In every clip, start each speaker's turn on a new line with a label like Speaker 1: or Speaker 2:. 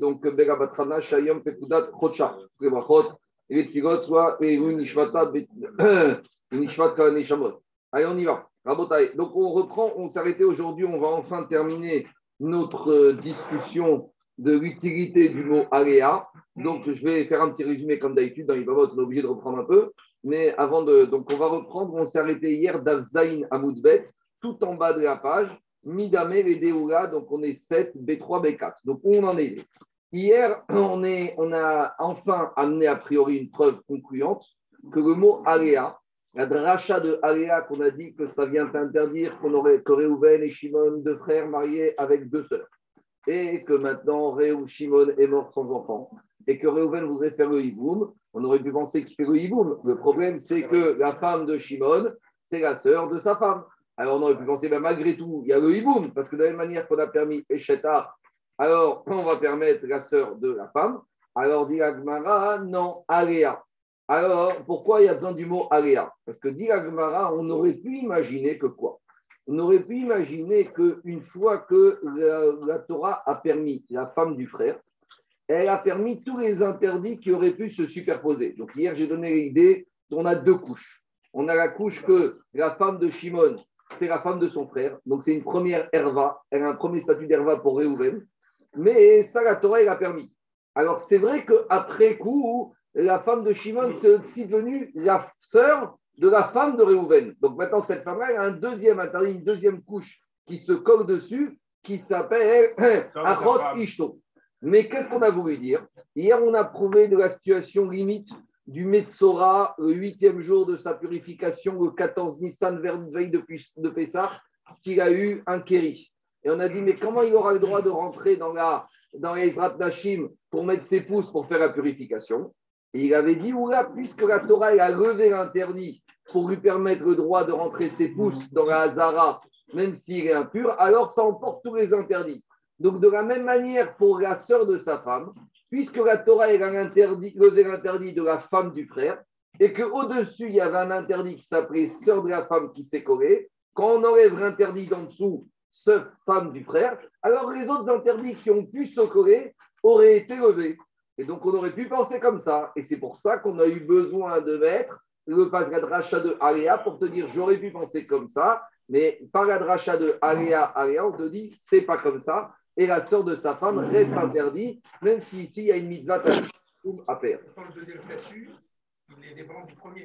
Speaker 1: donc Bega Batrana, Shayom, Pekudat, Chocha, Prebrachot, et les soit et une Nishmata, une Nishmat Kaneshamot. Allez, on y va. Donc on reprend, on s'est arrêté aujourd'hui, on va enfin terminer notre euh, discussion de l'utilité du mot aléa. Donc je vais faire un petit résumé comme d'habitude, dans les on est obligé de reprendre un peu. Mais avant de. Donc on va reprendre, on s'est arrêté hier d'Avzaïn Amoudbet, tout en bas de la page. Midame et donc on est 7, B3, B4. Donc on en est? Hier, on, a enfin amené a priori une preuve concluante que le mot aléa, la dracha de aléa qu'on a dit que ça vient interdire qu'on aurait que Réhouven et Shimon, deux frères mariés avec deux sœurs. Et que maintenant Réhou Shimon est mort sans enfant. Et que Réhouven voudrait faire le hiboum. On aurait pu penser qu'il fait le hiboum. Le problème, c'est que la femme de Shimon, c'est la sœur de sa femme. Alors on aurait pu penser, ben, malgré tout, il y a le hiboum, parce que de la même manière qu'on a permis Echeta, alors on va permettre la sœur de la femme. Alors dit Agmara, non, Aléa. Alors pourquoi il y a besoin du mot Aléa Parce que dit Agmara, on aurait pu imaginer que quoi? On aurait pu imaginer qu'une fois que la, Torah a permis la femme du frère, elle a permis tous les interdits qui auraient pu se superposer. Donc hier, j'ai donné l'idée qu'on a deux couches. On a la couche que la femme de Shimon, c'est la femme de son frère. Donc, c'est une première herva. Elle a un premier statut d'herva pour Réhouven. Mais ça, la Torah, elle a permis. Alors, c'est vrai qu'après coup, la femme de Shimon, c'est aussi devenue la sœur de la femme de Réhouven. Donc, maintenant, cette femme-là, a un deuxième interdit, une deuxième couche qui se colle dessus, qui s'appelle Achot Ishto. Mais qu'est-ce qu'on a voulu dire? Hier, on a prouvé de la situation limite du Metzora, le huitième jour de sa purification, le 14 Nissan, veille de, Pessah, qu'il a eu un kéri. Et on a dit, mais comment il aura le droit de rentrer dans, la, dans les Nashim pour mettre ses pouces pour faire la purification? Et il avait dit, oula, puisque la Torah a levé l'interdit pour lui permettre le droit de rentrer ses pouces dans la Hazara, même s'il est impur, alors ça emporte tous les interdits. Donc, de la même manière, pour la sœur de sa femme, puisque la Torah a interdit, l'interdit de la femme du frère, et qu'au-dessus, il y avait un interdit qui s'appelait sœur de la femme qui s'est collée, quand on enlève l'interdit d'en dessous, ce femme du frère, alors les autres interdits qui ont pu se coller auraient été levés. Et donc, on aurait pu penser comme ça. Et c'est pour ça qu'on a eu besoin de mettre le pasgad rachat de Aléa pour te dire j'aurais pu penser comme ça, mais par la de Aléa, Aléa, on te dit c'est pas comme ça et la sœur de sa femme reste interdite, même si ici il y a une mitzvah à faire.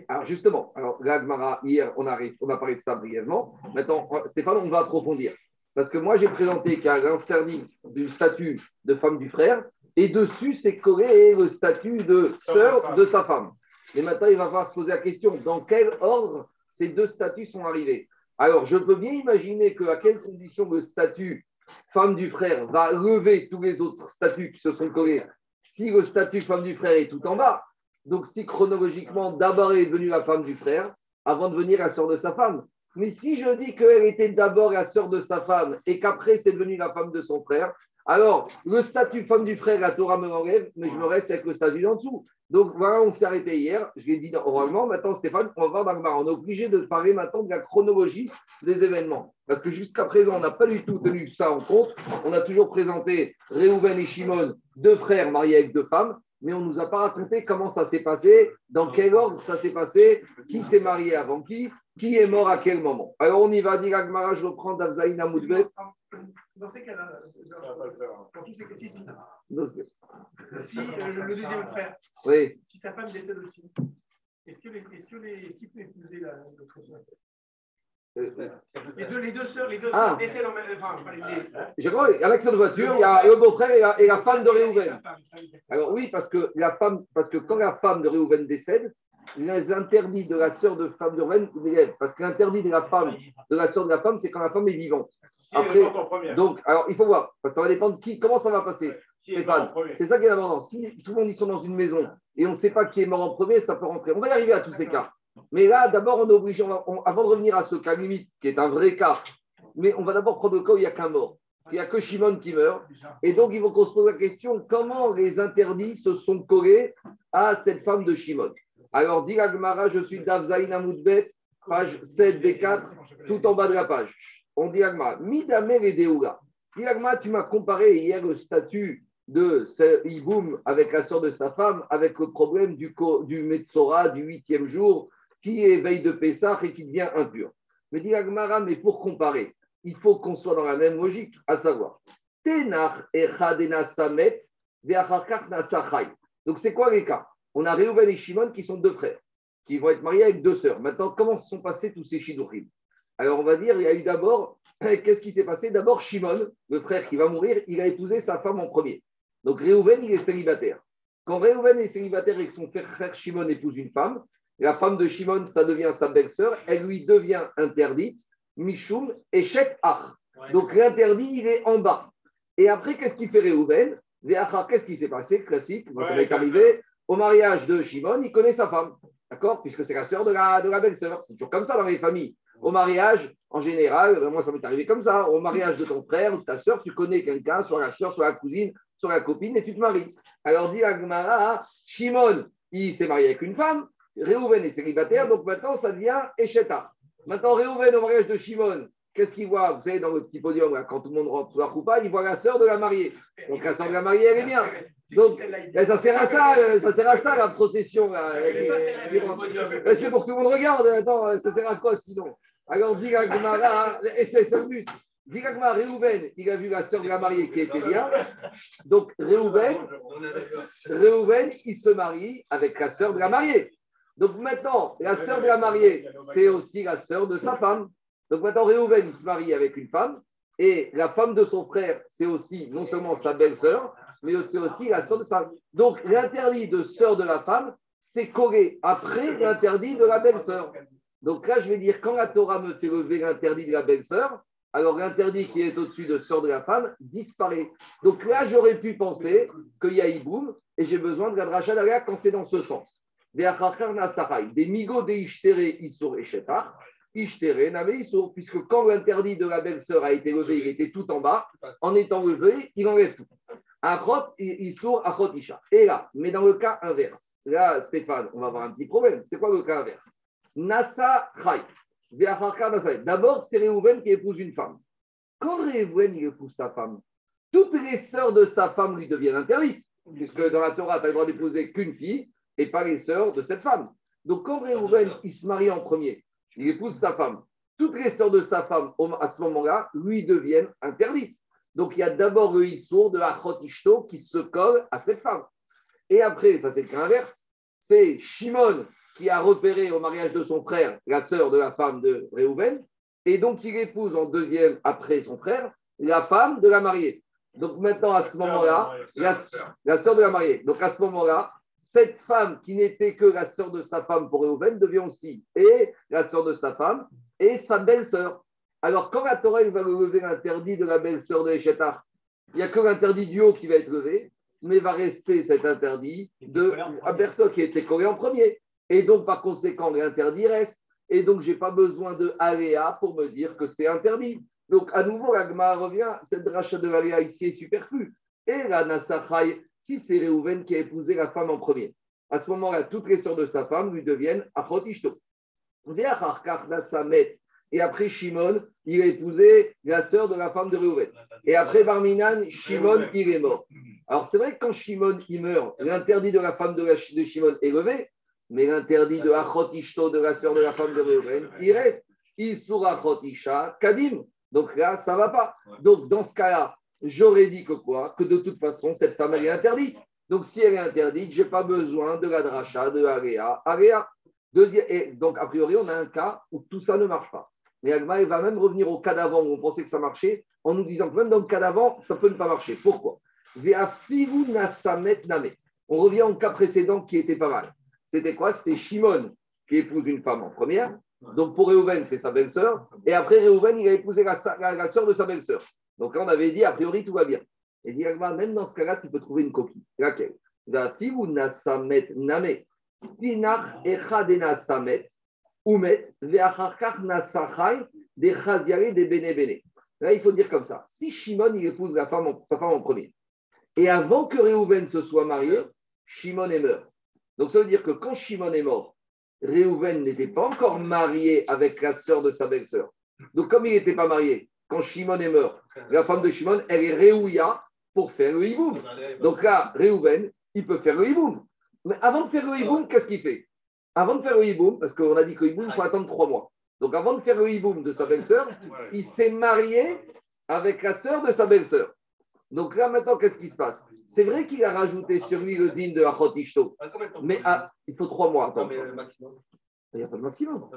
Speaker 1: Alors justement, alors l'Agmara, hier on a, on a parlé de ça brièvement. Maintenant, Stéphane, on va approfondir. Parce que moi j'ai présenté qu'il y a l'interdit du statut de femme du frère, et dessus c'est collé le statut de sœur de sa femme. Et maintenant il va falloir se poser la question dans quel ordre ces deux statuts sont arrivés? Alors je peux bien imaginer que à quelles conditions le statut femme du frère va lever tous les autres statuts qui se sont collés si le statut femme du frère est tout en bas. Donc, si chronologiquement, d'abord elle est devenue la femme du frère avant de devenir la sœur de sa femme. Mais si je dis qu'elle était d'abord la sœur de sa femme et qu'après c'est devenu la femme de son frère, alors le statut femme du frère, la Torah me l'enlève, mais je me reste avec le statut d'en dessous. Donc voilà, on s'est arrêté hier, je l'ai dit oralement, maintenant Stéphane, on va voir dans On est obligé de parler maintenant de la chronologie des événements. Parce que jusqu'à présent, on n'a pas du tout tenu ça en compte. On a toujours présenté Réhouven et Shimon, deux frères mariés avec deux femmes mais on ne nous a pas raconté comment ça s'est passé, dans quel ordre ça s'est passé, qui s'est marié avant qui, qui est mort à quel moment. Alors on y va, Agmara, je reprends Davzaïn Amoudbet.
Speaker 2: Dans ces cas-là, pour tous ces cas, si, si, si euh, le deuxième frère, oui. si sa femme décède aussi, est-ce qu'il est est qu peut épouser l'autre soeur euh, les, deux, les deux sœurs, les deux ah. sœurs décèdent en même temps.
Speaker 1: Je crois, il y a l'accident de voiture, il y a le beau-frère et, et, la femme de Réhouven. Alors oui, parce que, la femme, parce que quand la femme de Réhouven décède, les interdits de la sœur de femme de Réhouven Parce que l'interdit de la femme, de la sœur de la femme, c'est quand la femme est vivante. Après, donc, alors il faut voir, parce que ça va dépendre de qui, comment ça va passer. Stéphane, c'est ça qui est important. Si tout le monde ils sont dans une maison et on ne sait pas qui est mort en premier, ça peut rentrer. On va y arriver à tous ces cas. Mais là, d'abord, on est obligé, avant de revenir à ce cas limite, qui est un vrai cas, mais on va d'abord prendre le cas où il n'y a qu'un mort. Il n'y a que Shimon qui meurt. Et donc, il faut qu'on se pose la question comment les interdits se sont collés à cette femme de Shimon? Alors, dit Agmara, je suis d'Avzaïn Amoudbet, page 7 B4, tout en bas de la page. On dit Agmara, Midame et Deoula. tu m'as comparé hier le statut de ce Iboum avec la sœur de sa femme, avec le problème du, du Metzora du huitième jour, qui est veille de Pessah et qui devient impur. Me dit Agmara, mais pour comparer, il faut qu'on soit dans la même logique, à savoir, Tenach Samet, Donc c'est quoi les cas? On a Réhouven et Shimon qui sont deux frères, qui vont être mariés avec deux sœurs. Maintenant, comment se sont passés tous ces Shidurim alors, on va dire, il y a eu d'abord, qu'est-ce qui s'est passé? D'abord, Shimon, le frère qui va mourir, il a épousé sa femme en premier. Donc, Réhouven, il est célibataire. Quand Réhouven est célibataire et que son frère Shimon épouse une femme, la femme de Shimon, ça devient sa belle-sœur, elle lui devient interdite, Mishum et Shet Donc, l'interdit, il est en bas. Et après, qu'est-ce qu'il fait Réhouven Qu'est-ce qui s'est passé? Classique, ça m'est arrivé. Au mariage de Shimon, il connaît sa femme. D'accord Puisque c'est la sœur de la, de la belle-sœur. C'est toujours comme ça dans les familles. Au mariage, en général, euh, moi ça m'est arrivé comme ça, au mariage de ton frère ou de ta soeur, tu connais quelqu'un, soit la soeur, soit la cousine, soit la copine, et tu te maries. Alors dit Agmara, Shimon, il s'est marié avec une femme, Réhouven est célibataire, donc maintenant ça devient Echeta. Maintenant, Réhouven au mariage de Shimon, qu'est-ce qu'il voit Vous savez, dans le petit podium, quand tout le monde rentre sous la coupa, il voit la sœur de la mariée. Donc la sœur de la mariée, elle est bien. Donc, ben, ça sert à ça, euh, ça sert à ça la procession. C'est pour que tout le monde regarde. Attends, ça sert à quoi sinon? Alors, dit Gmara, et c'est 5 minutes. Dit Réhouven, il a vu la sœur de la mariée qui était bien. Donc, Réhouven, Réhouven, il se marie avec la sœur de la mariée. Donc maintenant, la sœur de la mariée, c'est aussi la sœur de sa femme. Donc maintenant, Réhouven, se marie avec une femme. Et la femme de son frère, c'est aussi non seulement sa belle-sœur, mais c'est aussi la sœur de sa. Donc l'interdit de sœur de la femme, c'est collé après l'interdit de la belle-sœur. Donc là, je vais dire, quand la Torah me fait lever l'interdit de la belle-sœur, alors l'interdit qui est au-dessus de sœur de la femme disparaît. Donc là, j'aurais pu penser qu'il y a Iboum et j'ai besoin de la dracha quand c'est dans ce sens. Des migo des ishtere isur et. Ishtere name isur, puisque quand l'interdit de la belle-sœur a été levé, il était tout en bas. En étant levé, il enlève tout. Achot isur, achot isha. Et là, mais dans le cas inverse, là, Stéphane, on va avoir un petit problème. C'est quoi le cas inverse? Nasa Chai. D'abord, c'est Réhouven qui épouse une femme. Quand Réhouven épouse sa femme, toutes les sœurs de sa femme lui deviennent interdites, puisque dans la Torah, tu as le droit d'épouser qu'une fille et pas les sœurs de cette femme. Donc quand Réhouven, il se marie en premier, il épouse sa femme, toutes les sœurs de sa femme, à ce moment-là, lui deviennent interdites. Donc il y a d'abord le Issour de Achot Ishto qui se colle à cette femme. Et après, ça c'est l'inverse, c'est Shimon qui a repéré au mariage de son frère la sœur de la femme de Réhouven, et donc il épouse en deuxième après son frère la femme de la mariée. Donc maintenant, à ce moment-là, la, la sœur de la mariée. Donc à ce moment-là, cette femme qui n'était que la sœur de sa femme pour Réhouven devient aussi et la sœur de sa femme et sa belle-sœur. Alors quand la Torah va lever l'interdit de la belle-sœur de Echetar, il n'y a que l'interdit du haut qui va être levé, mais va rester cet interdit de la personne qui était collée en premier. Et donc, par conséquent, l'interdit reste. Et donc, je n'ai pas besoin de aléa pour me dire que c'est interdit. Donc, à nouveau, l'agma revient, cette rachat de aléa ici est superflue. Et la Nasachai, si c'est Réhouven qui a épousé la femme en premier, à ce moment-là, toutes les sœurs de sa femme lui deviennent Achotishto. Et après Shimon, il a épousé la sœur de la femme de Réhouven. Et après Barminan, Shimon, il est mort. Alors c'est vrai que quand Shimon il meurt, l'interdit de la femme de, de Shimon est levé, mais l'interdit de Achot Ishto, de la sœur de la femme de Reuven, il reste. Isur Achot Isha, Kadim. Donc là, ça ne va pas. Donc dans ce cas-là, j'aurais dit que quoi Que de toute façon, cette femme, elle est interdite. Donc si elle est interdite, je n'ai pas besoin de la dracha, de Aréa. Aréa. Deuxième, et donc, a priori, on a un cas où tout ça ne marche pas. Mais Agma, va même revenir au cas d'avant où on pensait que ça marchait, en nous disant que même dans le cas d'avant, ça peut ne pas marcher. Pourquoi? On revient au cas précédent qui était pas mal. C'était quoi? C'était Shimon qui épouse une femme en première. Donc pour Réhouven, c'est sa belle-sœur. Et après Réhouven, il a épousé la, sœur de sa belle-sœur. Donc là, on avait dit, a priori, tout va bien. Et dit, même dans ce cas-là, tu peux trouver une copie. Laquelle? Là, il faut dire comme ça. Si Shimon, il épouse sa femme en premier, et avant que Réhouven se soit marié, Shimon est mort. Donc ça veut dire que quand Shimon est mort, Réhouven n'était pas encore marié avec la sœur de sa belle-sœur. Donc comme il n'était pas marié, quand Shimon est mort, la femme de Shimon, elle est Réouya pour faire le hiboum. Donc là, Réhouven, il peut faire le hiboum. Mais avant de faire le hiboum, qu'est-ce qu'il fait? Avant de faire le hiboum, parce qu'on a dit que le hiboum, il faut attendre trois mois. Donc avant de faire le hiboum de sa belle-sœur, il s'est marié avec la sœur de sa belle-sœur. Donc là, maintenant, qu'est-ce qui se passe? C'est vrai qu'il a rajouté sur lui le din de Achot Ishto. Mais ah, il faut trois mois. Attends. Il n'y a pas de maximum.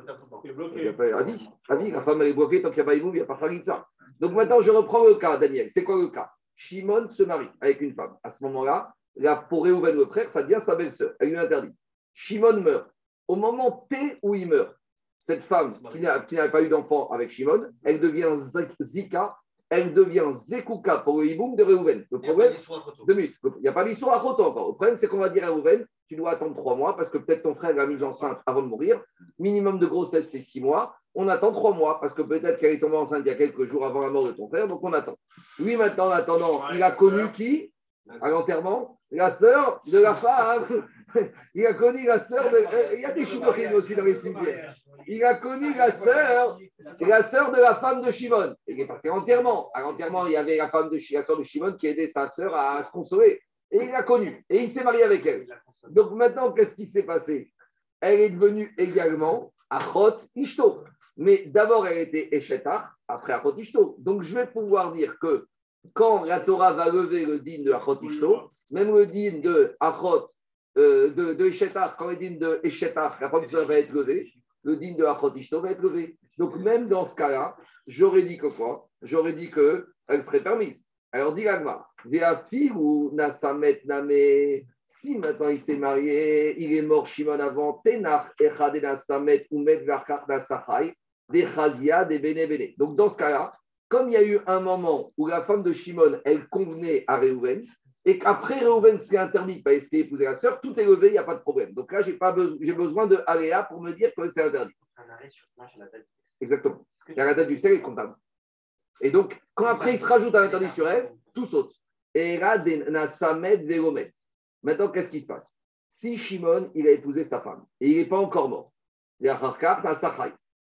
Speaker 1: Il n'y a pas avis. avis. La femme elle est bloquée tant qu'il n'y a pas il n'y a pas ça. Donc maintenant, je reprends le cas, Daniel. C'est quoi le cas? Shimon se marie avec une femme. À ce moment-là, là, pour réouvrir le frère, ça devient sa belle-sœur. Elle lui interdit. Shimon meurt. Au moment T où il meurt, cette femme qui n'a pas eu d'enfant avec Shimon, elle devient Zika, elle devient Zekuka pour le hiboum de Réhouven. Le problème, il n'y a pas d'histoire à Khoto encore. Le problème, c'est qu'on va dire à Réhouven, tu dois attendre trois mois parce que peut-être ton frère l'a mise enceinte avant de mourir. Minimum de grossesse, c'est six mois. On attend trois mois parce que peut-être qu'elle est tombée enceinte il y a quelques jours avant la mort de ton frère, donc on attend. Lui, maintenant, en attendant, il a connu qui à l'enterrement La sœur de la femme. Il a connu la sœur de. Il y a des chinois aussi dans les cimetières. Il a connu la sœur, la sœur de la femme de Shimon. Il est parti à l'enterrement. À l'enterrement, il y avait la femme de la sœur de Shimon qui aidait sa sœur à se consoler. Et il l'a connue. Et il s'est marié avec elle. Donc maintenant, qu'est-ce qui s'est passé? Elle est devenue également Achot Ishto. Mais d'abord, elle était Eshetar, après Achot Ishto. Donc je vais pouvoir dire que quand la Torah va lever le din de Achot Ishto, même le din de Achot, euh, de, de Eshetar, quand le din de Eshetar, la femme va être levée, le din de Achot Ishto va être levé. Donc même dans ce cas-là, j'aurais dit que quoi? J'aurais dit qu'elle serait permise. Alors, dit ou Nasamet Name, si maintenant il s'est marié, il est mort Shimon avant, Tenach Echade Nasamet ou Met Nasachai, des Chazia, des Bene Donc, dans ce cas-là, comme il y a eu un moment où la femme de Shimon, elle convenait à Réhouven, et qu'après Réhouven s'est interdit parce qu'il épousé la sœur, tout est levé, il n'y a pas de problème. Donc là, j'ai besoin, besoin de Aléa pour me dire que c'est interdit. Exactement. Il y a la date du sel est comptable. Et donc, quand après il se rajoute un interdit sur elle, tout saute. Maintenant, qu'est-ce qui se passe? Si Shimon, il a épousé sa femme et il n'est pas encore mort,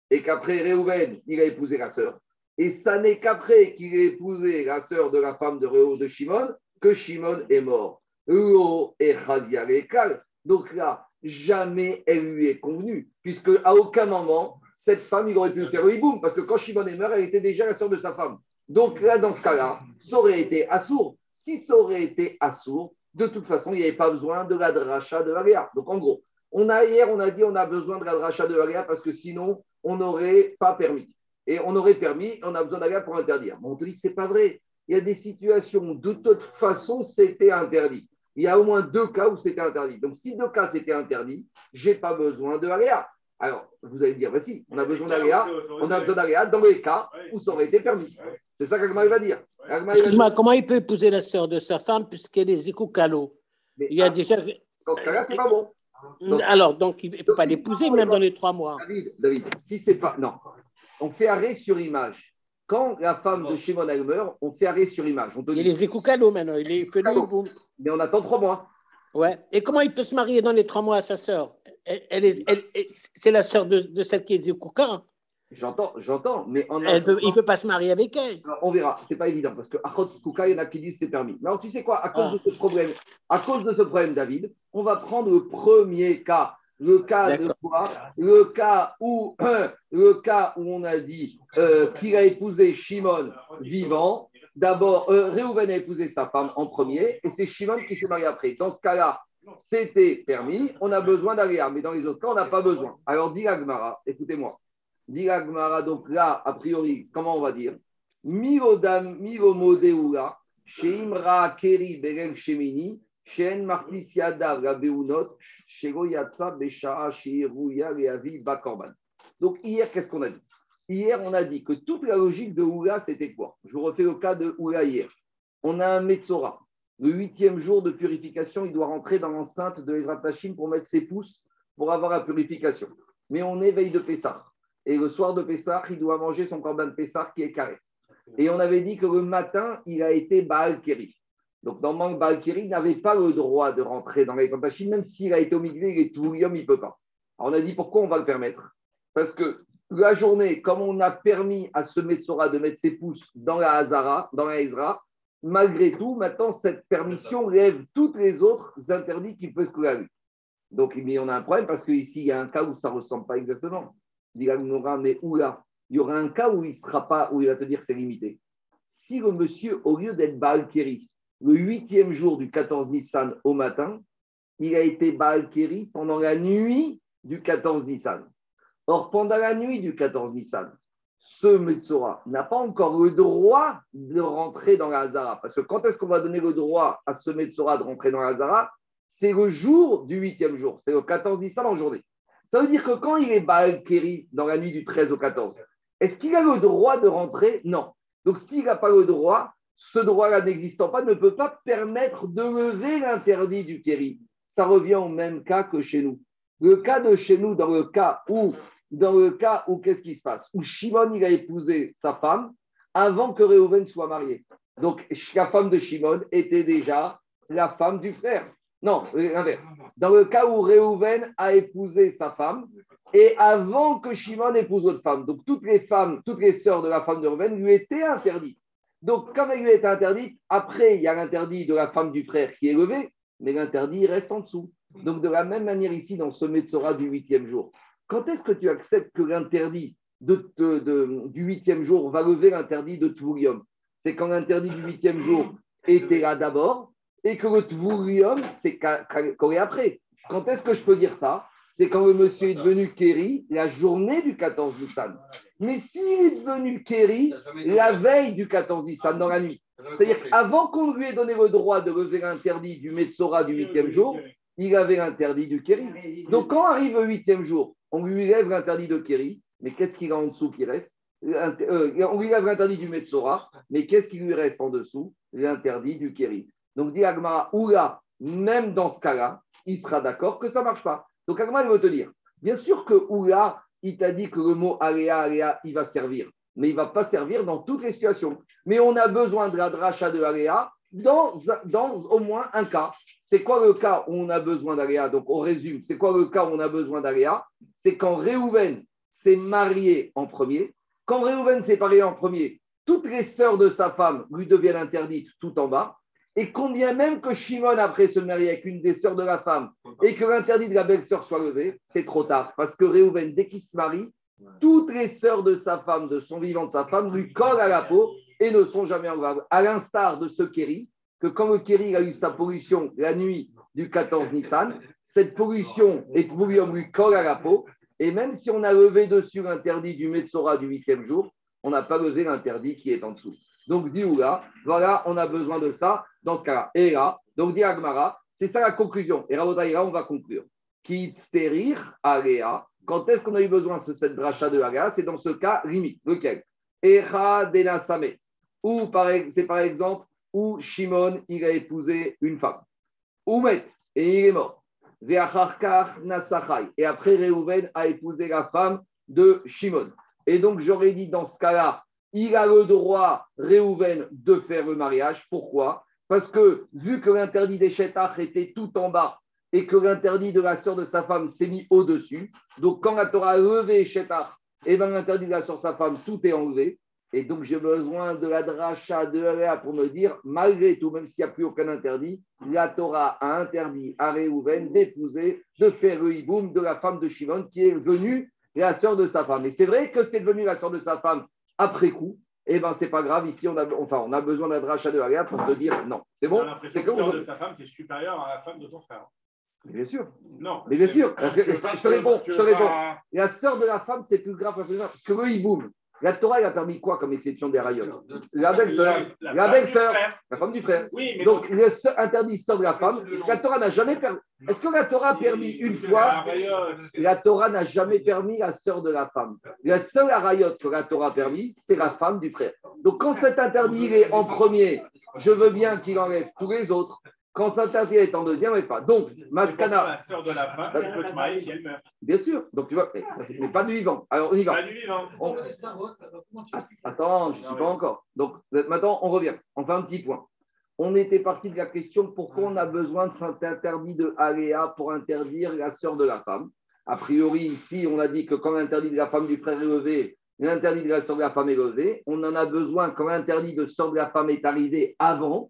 Speaker 1: et qu'après Réhouven, il a épousé la sœur, et ça n'est qu'après qu'il a épousé la sœur de la femme de Réhou de Shimon que Shimon est mort. Donc là, jamais elle lui est convenue, puisque à aucun moment, cette femme, il aurait pu faire le hiboum, parce que quand Shimon est mort, elle était déjà la sœur de sa femme. Donc là, dans ce cas-là, ça aurait été assourd. Si ça aurait été assourd, de toute façon, il n'y avait pas besoin de la dracha de Valéa. Donc en gros, on a, hier, on a dit on a besoin de la dracha de Valéa parce que sinon, on n'aurait pas permis. Et on aurait permis, on a besoin d'Alia pour interdire. Mais on te dit, c'est pas vrai. Il y a des situations où de toute façon, c'était interdit. Il y a au moins deux cas où c'était interdit. Donc, si deux cas c'était interdit, je n'ai pas besoin de Aléa. Alors, vous allez me dire, voici, on a besoin d'Aléa, on a besoin d'Aléa dans les cas où ça aurait été permis. C'est ça qu'Agma va dire.
Speaker 3: Excuse-moi, comment il peut épouser la sœur de sa femme puisqu'elle est Zikoukalo Il y a ah, déjà.
Speaker 1: Dans ce cas-là, c'est pas bon.
Speaker 3: Alors, donc, il ne peut pas l'épouser même dans les trois mois.
Speaker 1: David, David, si c'est pas. Non. On fait arrêt sur image. Quand la femme de Shimon elle meurt, on fait arrêt sur image. On
Speaker 3: il est Zikoukalo maintenant, il est fait
Speaker 1: Mais on attend trois mois.
Speaker 3: Ouais. Et comment il peut se marier dans les trois mois à sa sœur? Elle, C'est la sœur de, de, celle qui est Zikouka.
Speaker 1: J'entends, j'entends, mais
Speaker 3: en il ne peut pas se marier avec elle.
Speaker 1: on verra, c'est pas évident, parce que Achot Kouka, il y en a qui disent c'est permis. Mais alors, tu sais quoi, à cause ah. de ce problème, à cause de ce problème, David, on va prendre le premier cas. Le cas de quoi? Le cas où, le cas où on a dit euh, qu'il a épousé Shimon vivant. D'abord, euh, a épousé sa femme en premier, et c'est Shimon qui s'est marié après. Dans ce cas-là, c'était permis, on a besoin d'aléa, mais dans les autres cas, on n'a pas besoin. Alors, dit Agmara, écoutez-moi, dit Agmara, donc là, a priori, comment on va dire? Shemini, Bakorban. Donc, hier, qu'est-ce qu'on a dit? Hier, on a dit que toute la logique de Oula, c'était quoi? Je vous refais le cas de Oula hier. On a un Metzora. Le huitième jour de purification, il doit rentrer dans l'enceinte de Ezra Tachim pour mettre ses pouces pour avoir la purification. Mais on éveille de Pessah. Et le soir de Pessah, il doit manger son corban de Pessah qui est carré. Et on avait dit que le matin, il a été Baal Keri. Donc, normalement, Baal Keri n'avait pas le droit de rentrer dans l'Ezra Tachim, même s'il a été au milieu, il tout il ne peut pas. Alors, on a dit pourquoi on va le permettre? Parce que la journée, comme on a permis à ce Metzora de mettre ses pouces dans la Hazara, dans la Ezra, malgré tout, maintenant, cette permission lève toutes les autres interdits qui peuvent se Donc, il on a un problème parce qu'ici, il y a un cas où ça ne ressemble pas exactement. Il mais où Il y aura un cas où il sera pas, où il va te dire c'est limité. Si le monsieur, au lieu d'être Baal Keri, le huitième jour du 14 Nissan au matin, il a été Baal Keri pendant la nuit du 14 Nissan. Or, pendant la nuit du 14 Nissan, ce Metzora n'a pas encore le droit de rentrer dans la Hazara. Parce que quand est-ce qu'on va donner le droit à ce Metzora de rentrer dans la Hazara C'est le jour du huitième jour. C'est le 14 Nissan en journée. Ça veut dire que quand il est Baal dans la nuit du 13 au 14, est-ce qu'il a le droit de rentrer? Non. Donc, s'il n'a pas le droit, ce droit-là n'existant pas, ne peut pas permettre de lever l'interdit du Keri. Ça revient au même cas que chez nous. Le cas de chez nous, dans le cas où, dans le cas où qu'est-ce qui se passe Où Shimon, il a épousé sa femme avant que Réhouven soit marié. Donc, la femme de Shimon était déjà la femme du frère. Non, l'inverse. Dans le cas où Réhouven a épousé sa femme et avant que Shimon épouse autre femme. Donc, toutes les femmes, toutes les sœurs de la femme de Réhouven lui étaient interdites. Donc, comme elle lui est interdite, après, il y a l'interdit de la femme du frère qui est levé, mais l'interdit reste en dessous. Donc, de la même manière ici, dans ce Metzora du huitième jour, quand est-ce que tu acceptes que l'interdit de, du huitième jour va lever l'interdit de Tvurium C'est quand l'interdit du huitième jour était là d'abord et que le Tvurium, c'est est après. Quand est-ce que je peux dire ça? C'est quand le monsieur est devenu Kéri la journée du 14 Nissan. Mais s'il est devenu Kéri la veille du 14 Nissan, dans la nuit, c'est-à-dire avant qu'on lui ait donné le droit de lever l'interdit du Metzora du huitième jour, il avait l'interdit du Kéri. Donc quand arrive le huitième jour, on lui lève l'interdit de Kéri, mais qu'est-ce qu'il a en dessous qui reste euh, On lui lève l'interdit du Metzora, mais qu'est-ce qui lui reste en dessous L'interdit du Kéri. Donc dit Agmara, Oula, même dans ce cas-là, il sera d'accord que ça ne marche pas. Donc Agmara, il veut te dire, bien sûr que Oula, il t'a dit que le mot Aléa, Aléa, il va servir, mais il ne va pas servir dans toutes les situations. Mais on a besoin de la dracha de Aléa dans, dans au moins un cas. C'est quoi le cas où on a besoin d'aléa? Donc, on résume. C'est quoi le cas où on a besoin d'aléa? C'est quand Réhouven s'est marié en premier. Quand Réhouven s'est marié en premier, toutes les sœurs de sa femme lui deviennent interdites tout en bas. Et combien même que Shimon, après se marier avec une des sœurs de la femme et que l'interdit de la belle-sœur soit levé, c'est trop tard. Parce que Réhouven, dès qu'il se marie, toutes les sœurs de sa femme, de son vivant de sa femme, lui collent à la peau et ne sont jamais en grave. À l'instar de ce Kéri, que quand le Kéri a eu sa pollution la nuit du 14 Nissan, cette pollution est voulu lui colle à la peau. Et même si on a levé dessus l'interdit du Metzora du huitième jour, on n'a pas levé l'interdit qui est en dessous. Donc, dit là, voilà, on a besoin de ça dans ce cas-là. Et là, donc dit Agmara, c'est ça la conclusion. Et là, on va conclure. Kitsterir Alea. Quand est-ce qu'on a eu besoin de cette dracha de Alea C'est dans ce cas limite. Lequel? Echa Denasame. Ou c'est par exemple où Shimon, il a épousé une femme. Oumet, et il est mort. Et après, Réhouven a épousé la femme de Shimon. Et donc, j'aurais dit dans ce cas-là, il a le droit, Réhouven, de faire le mariage. Pourquoi? Parce que vu que l'interdit des Chétach était tout en bas et que l'interdit de la sœur de sa femme s'est mis au-dessus, donc quand la Torah a levé Chétach, et eh bien l'interdit de la sœur de sa femme, tout est enlevé. Et donc, j'ai besoin de la dracha de Aléa pour me dire, malgré tout, même s'il n'y a plus aucun interdit, la Torah a interdit à Réhouven d'épouser, de faire le hiboum de la femme de Shimon qui est venue la sœur de sa femme. Et c'est vrai que c'est devenu la sœur de sa femme après coup. Eh bien, c'est pas grave. Ici, on a, enfin, on a besoin de la dracha de Aléa pour te dire non. C'est bon?
Speaker 2: C'est que la sœur de sa femme, c'est supérieur à la femme de ton frère.
Speaker 1: bien sûr.
Speaker 2: Non.
Speaker 1: Mais bien sûr. je, te réponds. Je te réponds. La sœur de la femme, c'est plus grave, plus grave. Parce que le hiboum, la Torah, elle a permis quoi comme exception des rayons La belle-sœur, la, belle-sœur, la femme du frère. Donc, le interdit sort de la femme. La Torah n'a jamais permis. Est-ce que la Torah a permis une fois La Torah n'a jamais permis la sœur de la femme. La seule arayote que la Torah a permis, c'est la femme du frère. Donc, quand cet interdit est en premier, je veux bien qu'il enlève tous les autres. Quand Saint-Interdit est en deuxième, elle pas. Donc, Maskana.
Speaker 2: La sœur de la femme, elle peut te marier si elle meurt.
Speaker 1: Bien sûr. Donc, tu vois, ça, mais pas du vivant. Alors, on y va.
Speaker 2: Pas du vivant.
Speaker 1: Attends, je ne suis pas encore. Donc, maintenant, on revient. On fait un petit point. On était parti de la question pourquoi on a besoin de cet interdit de Aléa pour interdire la sœur de la femme? A priori, ici, on a dit que quand l'interdit de la femme du frère est levé, l'interdit de la sœur de la femme est levé. On en a besoin quand l'interdit de sœur de la femme est arrivé avant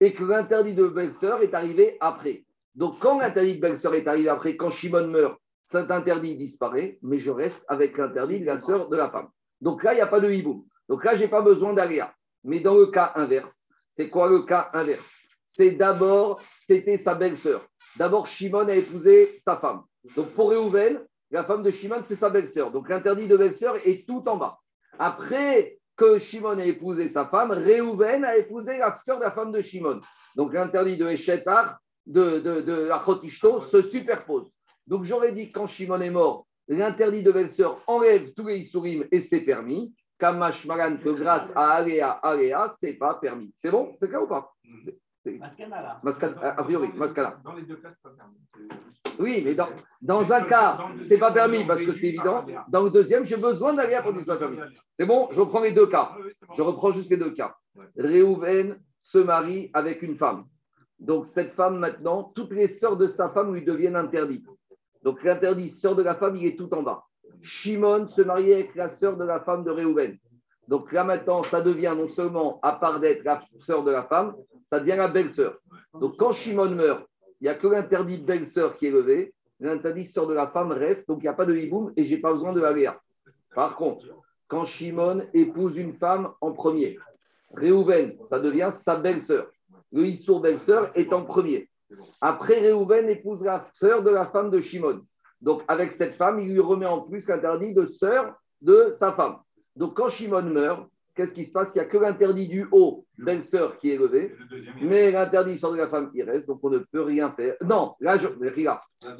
Speaker 1: et que l'interdit de belle-sœur est arrivé après. Donc, quand l'interdit de belle-sœur est arrivé après, quand Shimon meurt, cet interdit disparaît, mais je reste avec l'interdit de la sœur de la femme. Donc là, il n'y a pas de hiboum. Donc là, je n'ai pas besoin d'aléa. Mais dans le cas inverse, c'est quoi le cas inverse? C'est d'abord, c'était sa belle-sœur. D'abord, Shimon a épousé sa femme. Donc pour Réhouven, la femme de Shimon, c'est sa belle-sœur. Donc l'interdit de belle-sœur est tout en bas. Après que Shimon a épousé sa femme, Réhouven a épousé la sœur de la femme de Shimon. Donc l'interdit de Eshetar, de, de, de Achotishto, se superpose. Donc j'aurais dit quand Shimon est mort, l'interdit de belle-sœur enlève tous les Issourim et c'est permis. Kamash Maran, que grâce à Aléa, Aléa, c'est pas permis. C'est bon? C'est clair ou pas? Mascana, a priori, Mascana. Dans les deux cas, c'est pas permis. Oui, mais dans, dans un cas, c'est pas permis parce que c'est évident. Dans le deuxième, j'ai besoin d'aller pour que permis. C'est bon, je reprends les deux cas. Je reprends juste les deux cas. Réhouven se marie avec une femme. Donc cette femme, maintenant, toutes les sœurs de sa femme lui deviennent interdites. Donc l'interdit sœur de la femme, il est tout en bas. Shimon se marie avec la sœur de la femme de Réhouven. Donc là maintenant, ça devient non seulement, à part d'être la sœur de la femme, ça devient la belle-sœur. Donc quand Shimon meurt, il n'y a que l'interdit de belle-sœur qui est levé, l'interdit sœur de la femme reste, donc il n'y a pas de hiboum et je n'ai pas besoin de Aléa. Par contre, quand Shimon épouse une femme en premier, Réhouven, ça devient sa belle-sœur. Le Issour belle-sœur est en premier. Après, Réhouven épouse la sœur de la femme de Shimon. Donc, avec cette femme, il lui remet en plus l'interdit de sœur de sa femme. Donc, quand Shimon meurt, qu'est-ce qui se passe? Il n'y a que l'interdit du haut, belle-sœur, qui est levé, mais l'interdit sort de la femme qui reste, donc on ne peut rien faire. Non, là, je,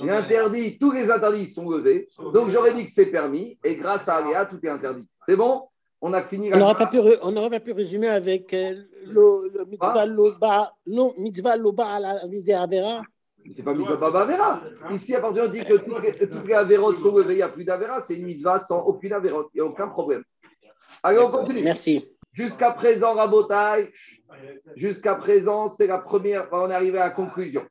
Speaker 1: l'interdit, tous les interdits sont levés, donc j'aurais dit que c'est permis, et grâce à Aléa, tout est interdit. C'est bon? On a fini.
Speaker 3: On n'aurait pas, pas, pu résumer avec euh, le, le, mitzvah loba, non, mitzvah loba à la Avera.
Speaker 1: C'est pas mitzvah baba Avera. Ici, à partir on dit que toutes les, toutes les Avérotes sont levées, il n'y a plus d'Avera, c'est une mitzvah sans aucune Avérote, il n'y a aucun problème. Allez, on continue.
Speaker 3: Merci.
Speaker 1: Jusqu'à présent, Rabotai, jusqu'à présent, c'est la première, on est arrivé à la conclusion.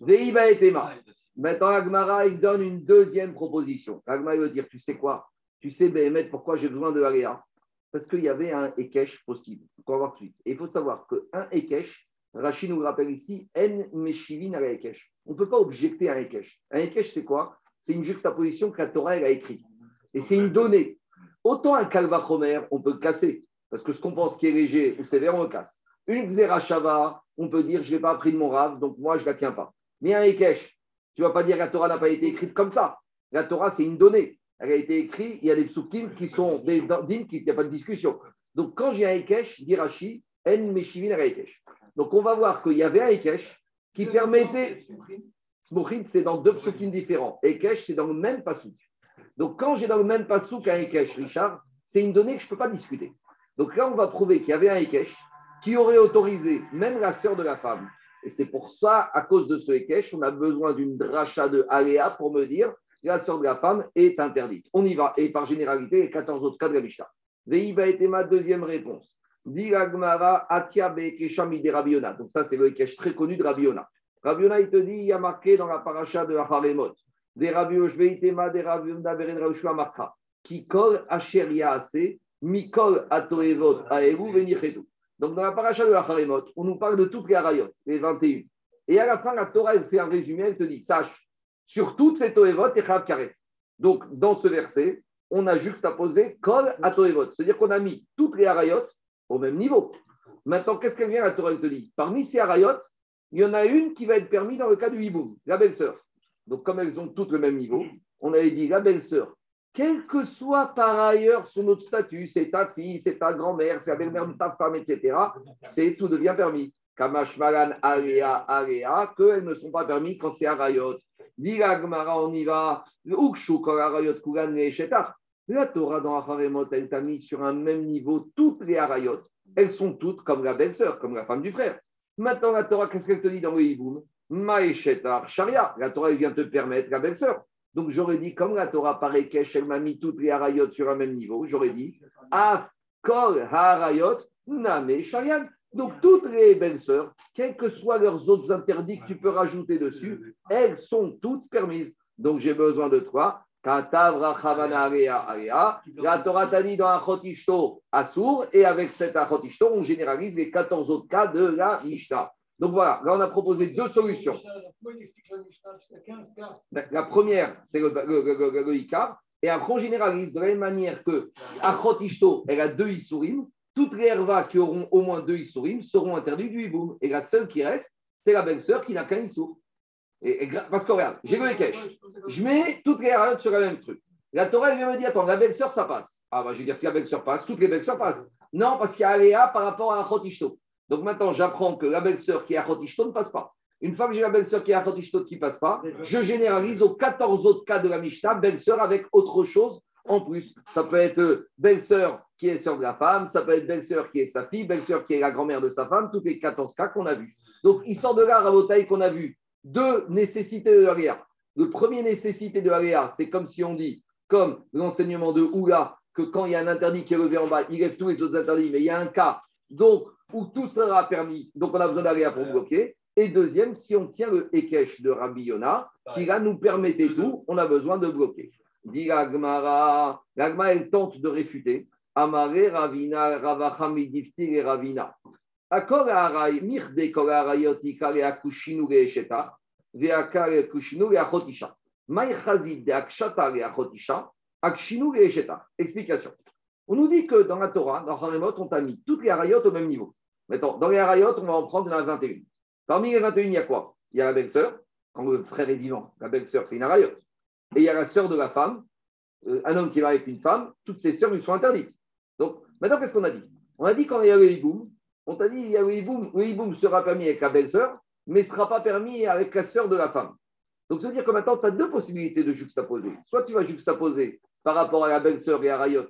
Speaker 1: Veiba et Tema. Maintenant, Agmara, il donne une deuxième proposition. Agmara, il veut dire, tu sais quoi? Tu sais, Béhémet, pourquoi j'ai besoin de Aléa? Parce qu'il y avait un Ekech possible. On voir tout de suite. Et il faut savoir qu'un Ekech, Rachid nous rappelle ici, En Meshivin à Ekech. On ne peut pas objecter un Ekech. Un Ekech, c'est quoi? C'est une juxtaposition que la Torah a écrite. Et c'est une donnée. Autant un kalvachomer, on peut le casser, parce que ce qu'on pense qui est léger ou sévère, on le casse. Une xerashava, on peut dire je n'ai pas appris de mon rave, donc moi je ne la tiens pas. Mais un Ekech, tu ne vas pas dire que la Torah n'a pas été écrite comme ça. La Torah, c'est une donnée. Elle a été écrite, il y a des psukim qui sont des dignes, il n'y a pas de discussion. Donc quand j'ai un Ekech, dit Rashi, En Meshivin Ekech. Donc on va voir qu'il y avait un Ekech qui permettait. Smochin, c'est dans deux psukim différents. Ekech, c'est dans le même pasuk. Donc, quand j'ai dans le même passou qu'un Ekech, Richard, c'est une donnée que je ne peux pas discuter. Donc là, on va prouver qu'il y avait un Ekech qui aurait autorisé même la sœur de la femme. Et c'est pour ça, à cause de ce Ekech, on a besoin d'une dracha de Aléa pour me dire que la sœur de la femme est interdite. On y va. Et par généralité, les 14 autres cas de la Mishnah. Veiba était ma deuxième réponse. Atia Rabiona. Donc ça, c'est le Ekech très connu de Rabiona. Rabiona, il te dit, il y a marqué dans la paracha de Haremot Rabbi Rabbi Makra, qui. Donc dans la paracha de la on nous parle de toutes les harayot, les 21. Et à la fin, la Torah, elle fait un résumé, elle te dit, sache, sur toutes ces toevot, et chav karet. Donc dans ce verset, on a juxtaposé kol atoevot, c'est-à-dire qu'on a mis toutes les harayot au même niveau. Maintenant, qu'est-ce qu'elle vient, la Torah, elle te dit? Parmi ces harayot, il y en a une qui va être permise dans le cas du hiboum, la belle-sœur. Donc, comme elles ont toutes le même niveau, on avait dit la belle-sœur, quel que soit par ailleurs son autre statut, c'est ta fille, c'est ta grand-mère, c'est la belle-mère de ta femme, etc., c'est tout devient permis. Kamash Malan, Alea, Alea, qu'elles ne sont pas permis quand c'est Arayot. Dit Gmara, on y va. Arayot, Kugan, La Torah dans Acharemot, elle t'a mis sur un même niveau toutes les Arayot. Elles sont toutes comme la belle-sœur, comme la femme du frère. Maintenant, la Torah, qu'est-ce qu'elle te dit dans le Hiboum? Maïchetar Sharia. La Torah vient te permettre la belle-sœur. Donc j'aurais dit, comme la Torah par Kesh, elle m'a mis toutes les harayot sur un même niveau, j'aurais dit, Af kol harayot name sharian. Donc toutes les belles-sœurs, quels que soient leurs autres interdits que tu peux rajouter dessus, elles sont toutes permises. Donc j'ai besoin de toi. La Torah t'a dit dans Achotishto Assour, et avec cet Achotishto, on généralise les 14 autres cas de la Mishnah. Donc voilà, là on a proposé deux solutions. La première, c'est le, le, et après on généralise de la même manière que Achotishto, elle a deux Isurim, toutes les hervas qui auront au moins deux Isurim seront interdites du Hiboum. Et la seule qui reste, c'est la belle-sœur qui n'a qu'un Issour. Et, parce que regarde, j'ai le Ekech, je mets toutes les hervas sur le même truc. La Torah vient me dire, attends, la belle-sœur, ça passe. Ah, bah, je vais dire, si la belle-sœur passe, toutes les belles-sœurs passent. Non, parce qu'il y a Aléa par rapport à Achotishto. Donc maintenant, j'apprends que la belle-sœur qui est Achotishto ne passe pas. Une fois que j'ai la belle-sœur qui est Achotishto qui ne passe pas, je généralise aux 14 autres cas de la Mishnah, belle-sœur avec autre chose en plus. Ça peut être euh, belle-sœur qui est sœur de la femme, ça peut être belle-sœur qui est sa fille, belle-sœur qui est la grand-mère de sa femme, tous les 14 cas qu'on a vus. Donc, il sort de là, Rabotaï, qu'on a vu deux nécessités de l'Aléa. Le premier nécessité de l'Aléa, c'est comme si on dit, comme l'enseignement de Oula, que quand il y a un interdit qui est levé en bas, il lève tous les autres interdits, mais il y a un cas donc, où tout sera permis, donc on a besoin d'Aléa pour bloquer. Et deuxième, si on tient le Ekech de Rabbi Yona, qui là nous permettait tout, on a besoin de bloquer. Dit l'Agmara, l'Agmara, elle tente de réfuter. Amare Ravina, Ravachamidiftir et Ravina. Akol Aray, Mirde Kol Arayoti, Kale Akushinu le Eshetach, Veakale Kushinu le Achotisha. Maïchazid de Akshata le Achotisha, Akshinu Eshetach. Explication. On nous dit que dans la Torah, dans Harimot, on t'a mis toutes les Arayot au même niveau. Maintenant, dans les Arayot, on va en prendre la 21. Parmi les 21, il y a quoi? Il y a la belle-sœur, quand le frère est vivant. La belle-sœur, c'est une Arayot. Et il y a la sœur de la femme, euh, un homme qui va avec une femme, toutes ses sœurs lui sont interdites. Donc, maintenant, qu'est-ce qu'on a dit? On a dit quand il y on t'a dit il y a le sera permis avec la belle-sœur, mais ne sera pas permis avec la sœur de la femme. Donc, ça veut dire que maintenant, tu as deux possibilités de juxtaposer. Soit tu vas juxtaposer par rapport à la belle-sœur et à Rayot,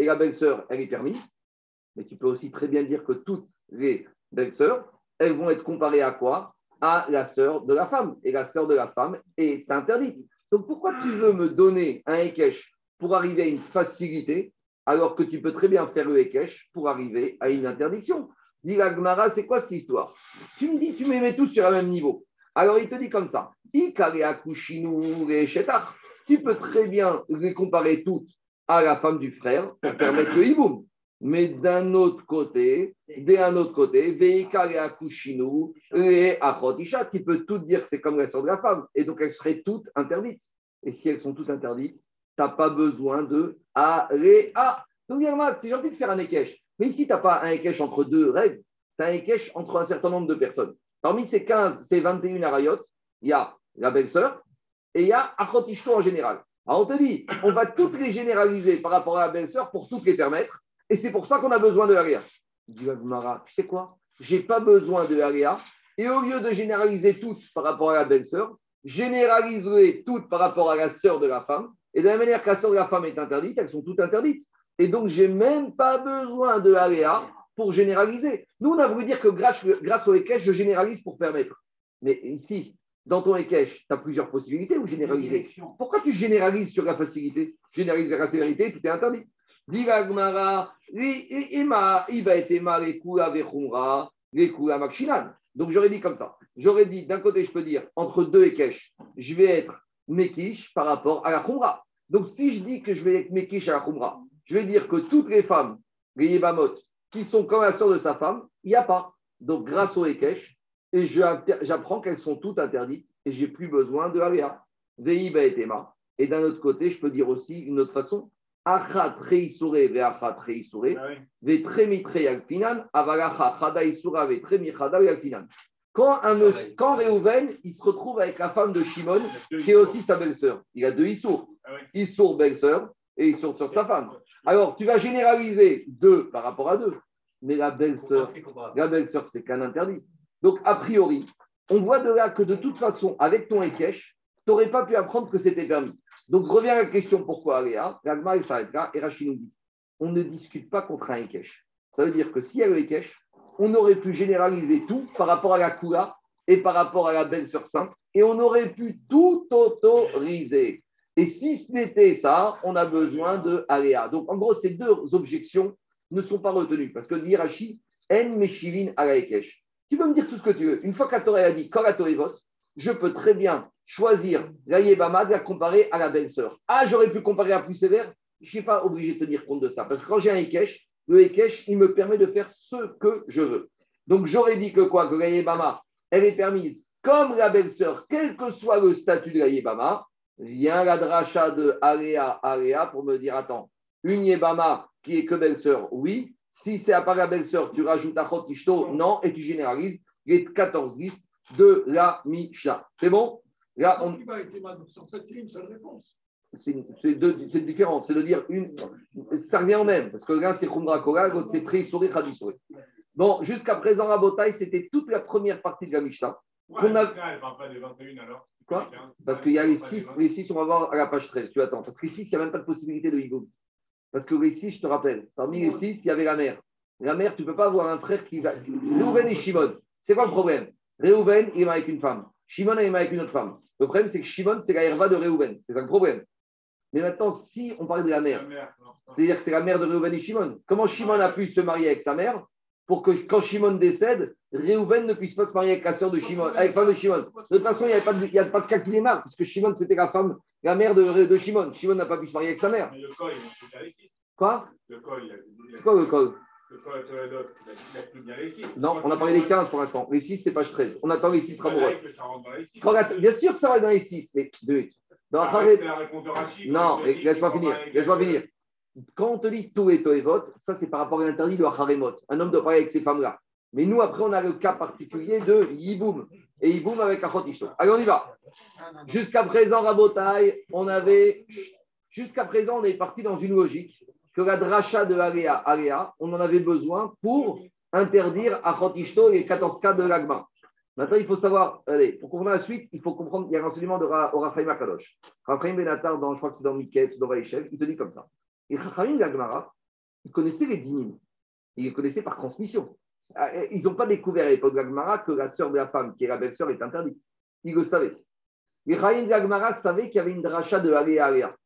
Speaker 1: et la belle-sœur, elle est permise, mais tu peux aussi très bien dire que toutes les belles-sœurs, elles vont être comparées à quoi? À la sœur de la femme. Et la sœur de la femme est interdite. Donc pourquoi tu veux me donner un Ekech pour arriver à une facilité alors que tu peux très bien faire le Ekech pour arriver à une interdiction? Dis la Gemara, c'est quoi cette histoire? Tu me dis, tu me mets tous sur un même niveau. Alors il te dit comme ça tu peux très bien les comparer toutes à la femme du frère pour permettre le hiboum. Mais d'un autre côté, d'un autre côté, qui peut tout dire que c'est comme la sœur de la femme. Et donc elles seraient toutes interdites. Et si elles sont toutes interdites, tu n'as pas besoin de Aléa. Donc, c'est gentil de faire un ékèche. Mais ici, tu n'as pas un ékèche entre deux règles, tu as un ékèche entre un certain nombre de personnes. Parmi ces 15, ces 21 arayot, il y a la belle-sœur et il y a Achotishto en général. Alors, on te dit, on va toutes les généraliser par rapport à la belle-sœur pour toutes les permettre. Et c'est pour ça qu'on a besoin de Aléa. Dit tu sais quoi? J'ai pas besoin de Aléa. Et au lieu de généraliser toutes par rapport à la belle-sœur, généraliser toutes par rapport à la sœur de la femme. Et de la manière que la sœur de la femme est interdite, elles sont toutes interdites. Et donc, j'ai même pas besoin de Aléa pour généraliser. Nous, on a voulu dire que grâce, grâce au je généralise pour permettre. Mais ici, dans ton Ekech, tu as plusieurs possibilités ou généraliser. Pourquoi tu généralises sur la facilité? Généralise la sévérité, tout est interdit. Donc j'aurais dit comme ça. J'aurais dit, d'un côté, je peux dire, entre deux Ekech, je vais être Mekish par rapport à la Khumra. Donc si je dis que je vais être Mekish à la Khumra, je vais dire que toutes les femmes, les Yébamot, qui sont comme la sœur de sa femme, il n'y a pas. Donc grâce au Ekech, et j'apprends qu'elles sont toutes interdites et j'ai plus besoin de Aléa. Veiba et Tema. Et d'un autre côté, je peux dire aussi une autre façon Achat reisure ve achat reisure ve tremitre yagfinan avalacha chada isura ve tremichada. Quand, un, quand Réhouven, il se retrouve avec la femme de Shimon, qui est aussi sa belle-sœur. Il a deux Issour. Ah Issour belle-sœur et Issour sur sa femme. Alors, tu vas généraliser deux par rapport à deux. Mais la belle-sœur, la belle-sœur, c'est qu'un interdit. Donc, a priori, on voit de là que de toute façon, avec ton Ekech, tu n'aurais pas pu apprendre que c'était permis. Donc, revient à la question pourquoi Aléa. L'Agma, il s'arrête là. Et Rachid nous dit on ne discute pas contre un Ekech. Ça veut dire que s'il y a le Ekech, on aurait pu généraliser tout par rapport à la Kula et par rapport à la belle-sœur simple, et on aurait pu tout autoriser. Et si ce n'était ça, on a besoin de Aléa. Donc, en gros, ces deux objections ne sont pas retenues, parce que l'Irachi, en meshivin à la Ekech. Tu peux me dire tout ce que tu veux. Une fois Torah a dit, vote, je peux très bien choisir la Yébama de la comparer à la belle-sœur. Ah, j'aurais pu comparer à plus sévère, je ne suis pas obligé de tenir compte de ça. Parce que quand j'ai un Ekech, le Ekech, il me permet de faire ce que je veux. Donc j'aurais dit que quoi? Que la Yébama, elle est permise comme la belle-sœur, quel que soit le statut de la Yébama, vient la dracha de Aléa, Aléa pour me dire attends, une Yébama qui est que belle-sœur, oui. Si c'est à part la belle-sœur, tu rajoutes à Ishto, non, et tu généralises les 14 listes de la Mishnah. C'est bon?
Speaker 2: Là, on... C'est
Speaker 1: différent. C'est de dire une. Ça revient au même. Parce que là, c'est Khumra Kola, c'est Pri Souri Bon, jusqu'à présent, la bataille, c'était toute la première partie de la Mishnah.
Speaker 2: on a... elle parle pas des 21 alors
Speaker 1: Quoi? Parce qu'il y a les 6, les 6, on va voir à la page 13. Tu attends. Parce que les 6, il n'y a même pas de possibilité de Higoum. Parce que les 6, je te rappelle, parmi les 6, il y avait la mère. La mère, tu ne peux pas avoir un frère qui va. Réhouven et Shimon. C'est quoi le problème? Réhouven, il est avec une femme. Shimon, il est avec une autre femme. Le problème, c'est que Shimon, c'est la herva de Réhouven. C'est ça le problème. Mais maintenant, si on parle de la mère, c'est-à-dire que c'est la mère de Réhouven et Shimon, comment Shimon a pu se marier avec sa mère pour que quand Shimon décède, Réhouven ne puisse pas se marier avec la sœur de Shimon, avec la femme de Shimon. De toute façon, il n'y a, pas de, a pas de cas qui les marque, puisque Shimon, c'était la femme, la mère de, de Shimon. Shimon n'a pas pu se marier avec sa mère.
Speaker 2: Mais le col, il
Speaker 1: Quoi?
Speaker 2: Le col,
Speaker 1: C'est quoi le col?
Speaker 2: Le col, il a plus bien les 6.
Speaker 1: Non, on a parlé des 15 pour l'instant. Les 6, c'est page 13. On attend les 6 Ramoureux. Bien sûr que ça va dans les 6. Mais deux. Dans Non, laisse-moi finir. Laisse-moi finir. Quand on te dit tout et vote, ça c'est par rapport à l'interdit de Haremot. Un homme doit parler avec ces femmes-là. Mais nous, après, on a le cas particulier de Yiboum. Et Yiboum avec Achot Allez, on y va. Jusqu'à présent, Rabotai, on avait. Jusqu'à présent, on est parti dans une logique que la dracha de Aléa, Aléa, on en avait besoin pour interdire Achot Ishto et 14 cas de l'Agma. Maintenant, il faut savoir, allez, pour comprendre la suite, il faut comprendre, il y a un renseignement de Raphaël Makadosh. Raphaël Benatar, dans, je crois que c'est dans Miket, dans Vaïchev, il te dit comme ça. Et Raphaël Gagmara, il connaissait les dynimes. Il les connaissait par transmission. Ah, ils n'ont pas découvert à l'époque d'Agmara que la sœur de la femme, qui est la belle-sœur, est interdite. Ils le savaient. Les Chaim Gagmara savaient qu'il y avait une dracha de Aléa Aléa.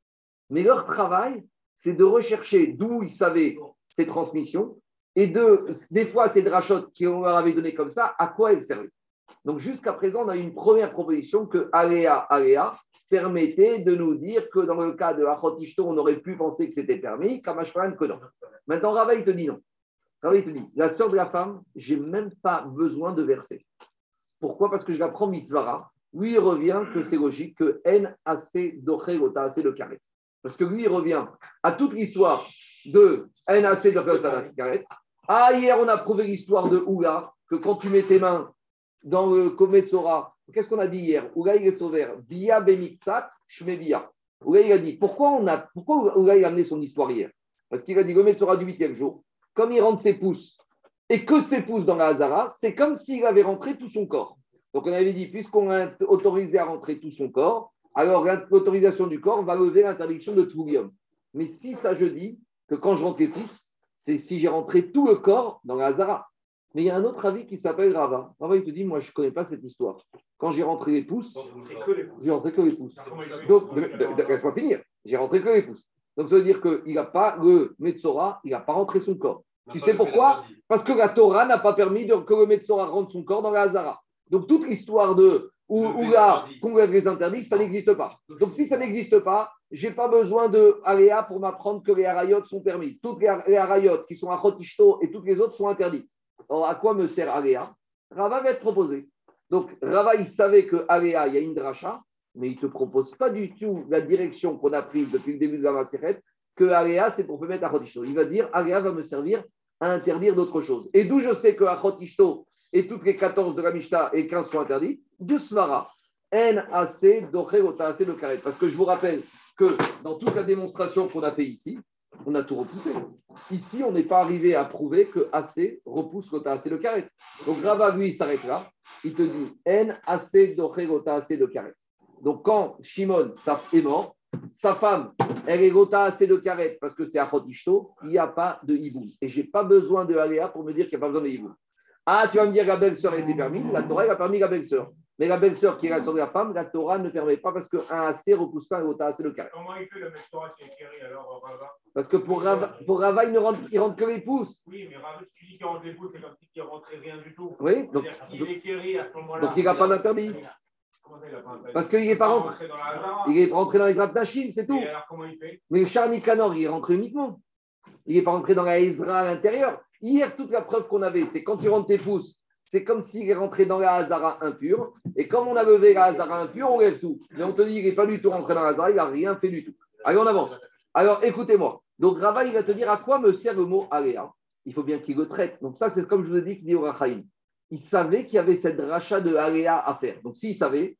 Speaker 1: Mais leur travail, c'est de rechercher d'où ils savaient ces transmissions et de, des fois, ces drachotes qu'on leur avait donné comme ça, à quoi elles servaient. Donc jusqu'à présent, on a une première proposition que Aléa Aléa permettait de nous dire que dans le cas de Achotishto, on aurait pu penser que c'était permis, Kamashparan que non. Maintenant, Rava, il te dit non. Rava, il te dit, la sœur de la femme, j'ai même pas besoin de verser. Pourquoi? Parce que je la prends Misvara. Oui, il revient que c'est logique que N assez doché assez de carré. Parce que lui, il revient à toute l'histoire de N assez de carré. Ah, hier, on a prouvé l'histoire de Ouga, que quand tu mets tes mains dans le Kometsora, qu'est-ce qu'on a dit hier? Ouga, il est sauvé. Bia bemitzat shmebia. Ouga, il a dit pourquoi, on a, pourquoi Ouga, il a amené son histoire hier? Parce qu'il a dit le du huitième jour, comme il rentre ses pouces et que ses pouces dans la Hazara, c'est comme s'il avait rentré tout son corps. Donc on avait dit, puisqu'on a autorisé à rentrer tout son corps, alors l'autorisation du corps va lever l'interdiction de Troubium. Mais si ça, je dis que quand je rentre les pouces, c'est si j'ai rentré tout le corps dans la Hazara. Mais il y a un autre avis qui s'appelle Rava. Rava, il te dit, moi, je ne connais pas cette histoire. Quand j'ai rentré les pouces, j'ai rentré que les pouces. Donc, laisse-moi finir. J'ai rentré que les pouces. Donc, ça veut dire qu'il n'a pas, le Metzora, il n'a pas rentré son corps. Tu sais pourquoi? Parce que la Torah n'a pas permis que le Metzora rentre son corps dans la Hazara. Donc, toute l'histoire de ou, là, qu'on les interdits, ça n'existe pas. Donc, si ça n'existe pas, je n'ai pas besoin de Aléa pour m'apprendre que les Arayot sont permises. Toutes les, Arayot qui sont à Chotishto et toutes les autres sont interdites. Alors, à quoi me sert Aléa? Rava va être proposé. Donc, Rava, il savait que Aléa, il y a une dracha, mais il ne te propose pas du tout la direction qu'on a prise depuis le début de la Maseret, que Aléa, c'est pour mettre à Chotishto. Il va dire Aléa va me servir à interdire d'autres choses. Et d'où je sais que à Chotishto et toutes les 14 de la Mishnah et 15 sont interdites, de Svara. N, AC, Doché, assez de Karet. Parce que je vous rappelle que dans toute la démonstration qu'on a fait ici, on a tout repoussé. Ici, on n'est pas arrivé à prouver que AC repousse Gota assez de Karet. Donc Rava, lui, il s'arrête là. Il te dit N, AC, Doché, assez de Karet. Donc quand Shimon est mort, sa femme, elle est Gota assez de Karet parce que c'est Achot il n'y a pas de Hiboum. Et je n'ai pas besoin de Aléa pour me dire qu'il n'y a pas besoin de Hiboum. Ah, tu vas me dire que la belle-sœur était permise, la Torah a permis la belle-sœur. Mais la belle-sœur qui est la sœur de la femme, la Torah ne permet pas parce qu'un AC repousse pas un autre AC le carré.
Speaker 2: Comment il fait le Torah qui est alors, Rava?
Speaker 1: Parce que pour Rava, pour Rava il ne rentre, il rentre que les pouces.
Speaker 2: Oui, mais Rava, si tu dis qu'il rentre les pouces, c'est comme si il ne rentrait rien du tout.
Speaker 1: Oui, donc,
Speaker 2: s'il est Kéri à ce moment-là.
Speaker 1: Donc il n'a pas d'interdit. Parce qu'il n'est pas rentré. Il est rentré dans les Nashim, c'est tout. alors comment il fait? Mais Kanor, il est rentré uniquement. Il n'est pas rentré dans la Ezra à l'intérieur. Hier, toute la preuve qu'on avait, c'est quand tu rentres tes pouces, c'est comme s'il est rentré dans la Hazara impure. Et comme on a levé la Hazara impure, on lève tout. Mais on te dit qu'il n'est pas du tout rentré dans la Hazara, il n'a rien fait du tout. Allez, on avance. Alors, écoutez-moi. Donc, Rava, il va te dire à quoi me sert le mot Aléa? Il faut bien qu'il le traite. Donc, ça, c'est comme je vous ai dit qu'il dit au. Il savait qu'il y avait cette rachat de Aléa à faire. Donc, s'il savait,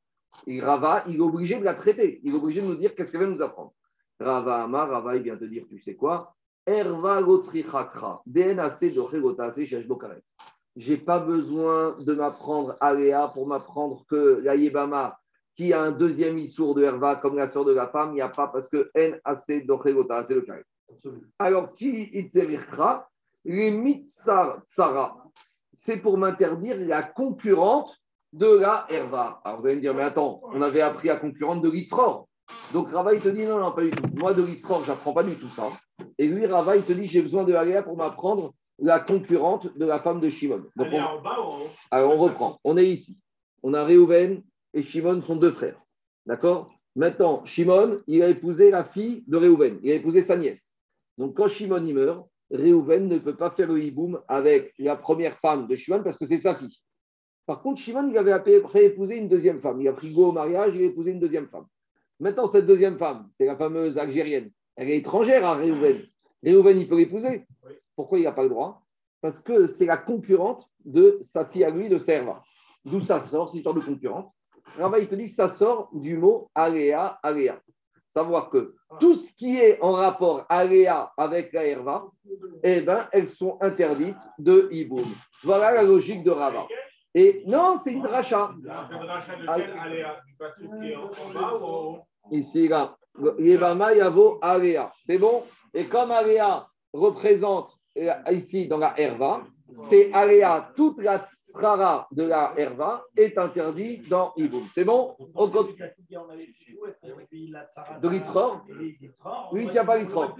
Speaker 1: et Rava, il est obligé de la traiter. Il est obligé de nous dire qu'est-ce qu'elle va nous apprendre. Rava Amar, Rava, il vient te dire, tu sais quoi? Erva de J'ai pas besoin de m'apprendre Aléa pour m'apprendre que la Yébama, qui a un deuxième issour de Herva comme la sœur de la femme, il n'y a pas parce que N assez d'Ochegota, c'est le cas. Alors, qui itzevirkra Les mitsar tsara, c'est pour m'interdire la concurrente de la Herva. Alors vous allez me dire, mais attends, on avait appris la concurrente de l'Itzror. Donc Rava, il te dit, non, non, pas du tout. Moi, de l'Itzror, je n'apprends pas du tout ça. Et lui, Rava, il te dit, j'ai besoin de Aléa pour m'apprendre la concurrente de la femme de Shimon. Donc, Alors on reprend. On est ici. On a Réhouven et Shimon sont deux frères. D'accord? Maintenant, Shimon, il a épousé la fille de Réhouven. Il a épousé sa nièce. Donc quand Shimon y meurt, Réhouven ne peut pas faire le hiboum avec la première femme de Shimon parce que c'est sa fille. Par contre, Shimon, il avait après épousé une deuxième femme. Il a pris go au mariage, il a épousé une deuxième femme. Maintenant, cette deuxième femme, c'est la fameuse algérienne. Elle est étrangère à Réhouven. Réhouven, il peut l'épouser. Pourquoi il n'a pas le droit? Parce que c'est la concurrente de sa fille à lui, de Serva. D'où ça sort, cette histoire de concurrente? Rava, il te dit ça sort du mot aléa, aléa. Savoir que tout ce qui est en rapport aléa avec la herva, eh ben, elles sont interdites de hiboum. Voilà la logique de Rava. Et non, c'est une dracha. Ici, là, Yevama Yavo Aléa. C'est bon? Et comme Aléa représente euh, ici dans la herva, c'est Aléa, toute la tsrara de la herva est interdite dans Iboum. C'est bon? On continue. De l'itror Oui, il n'y a pas l'itror.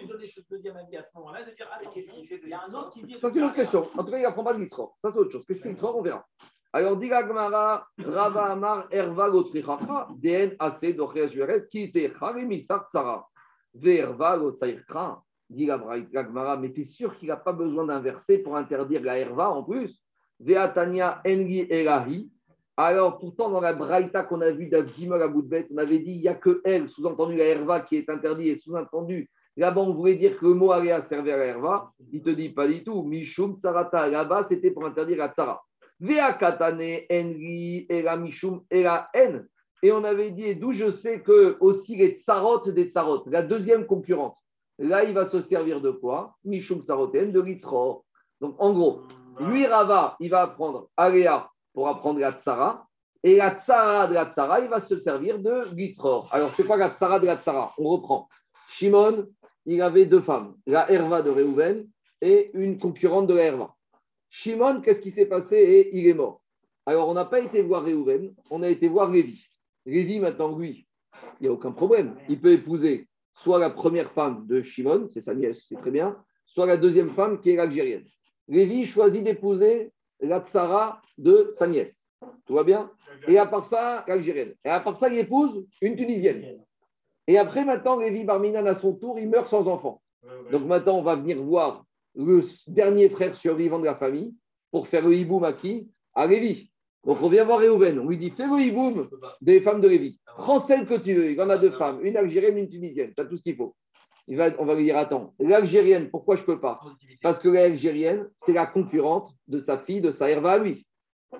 Speaker 1: Ça, c'est une autre question. En tout cas, il n'apprend pas de l'itror. Ça, c'est autre chose. Qu'est-ce que l'itror On verra. Alors, dit Gmara, Rava Amar, Erva Lotrichacha, DN AC, Dochia Juret, qui était Harimi Sartsara, Verva Lotsairkra. Dit la mais tu es sûr qu'il n'a pas besoin d'inverser pour interdire la herva en plus? Veatania Engi Elahi. Alors, pourtant, dans la braïta qu'on a vue d'Abdimol à on avait dit il n'y a que elle, sous-entendu la herva, qui est interdite, et sous-entendu, là-bas, on voulait dire que le mot à servir à la herva. Il te dit pas du tout. Mishum Tsarata, là-bas, c'était pour interdire la tsara. Veakatane Engi Ela Mishum Ela En. Et on avait dit, d'où je sais que aussi les tsarot des tsarot, la deuxième concurrente, Là, il va se servir de quoi? Mishum Tsaroten, de l'Itzror. Donc, en gros, lui, Rava, il va apprendre Aléa pour apprendre la Tsara. Et la Tsara de la Tsara, il va se servir de l'Itzror. Alors, c'est quoi la Tsara de la Tsara? On reprend. Shimon, il avait deux femmes, la Herva de Reuven et une concurrente de la Herva. Shimon, qu'est-ce qui s'est passé? Et il est mort. Alors, on n'a pas été voir Reuven, on a été voir Lévi. Lévi, maintenant, lui, il n'y a aucun problème. Il peut épouser soit la première femme de Shimon, c'est sa nièce, c'est très bien, soit la deuxième femme qui est l'Algérienne. Lévi choisit d'épouser la tsara de sa nièce. Tout va bien? Et à part ça, l'Algérienne. Et à part ça, il épouse une Tunisienne. Et après, maintenant, Lévi Barminan, à son tour, il meurt sans enfant. Donc maintenant, on va venir voir le dernier frère survivant de la famille pour faire le hiboum à qui À Lévi. Donc on vient voir Réhouven, on lui dit fais le hiboum des femmes de Lévi. Prends celle que tu veux. Il en a deux femmes, une algérienne, une tunisienne. Tu as tout ce qu'il faut. Il va, on va lui dire attends, l'algérienne, pourquoi je ne peux pas? Parce que l'algérienne, c'est la concurrente de sa fille, de sa herva à lui.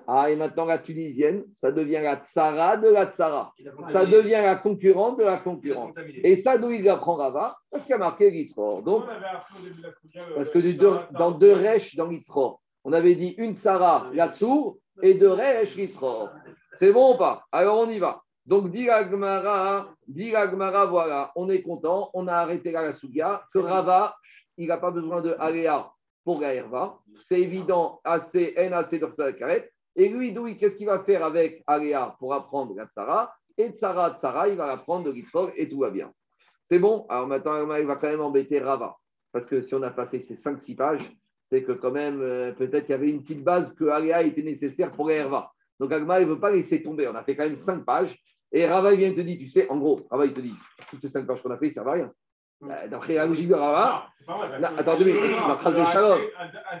Speaker 1: Ah, et maintenant la tunisienne, ça devient la tsara de la tsara. Ça devient la concurrente de la concurrente. Et ça, d'où il apprend Rava? Parce qu'il a marqué l'Itzror. Donc, parce que dans deux rèches dans l'Itzror, on avait dit une tsara, la tsour, et de Resh C'est bon ou pas? Alors on y va. Donc, dit Gmara, voilà, on est content, on a arrêté la Sugia. Ce Rava, il n'a pas besoin de Aléa pour la Herva. C'est évident, assez, N, assez de carrette. Et lui, Doui, qu'est-ce qu'il va faire avec Aléa pour apprendre la Tsara? Et Tsara, Tsara, il va apprendre de Gitzrog et tout va bien. C'est bon? Alors maintenant, il va quand même embêter Rava. Parce que si on a passé ces 5-6 pages, c'est que quand même, euh, peut-être qu'il y avait une petite base que Aléa était nécessaire pour Herva. Donc Agma, il ne veut pas laisser tomber. On a fait quand même cinq pages. Et Rava, il vient te dire, tu sais, en gros, Rava, il te dit, toutes ces cinq pages qu'on a fait, ça ne servent à rien. Euh, d'après la logique de Rava, attends, deux minutes, la phrase de Shalom.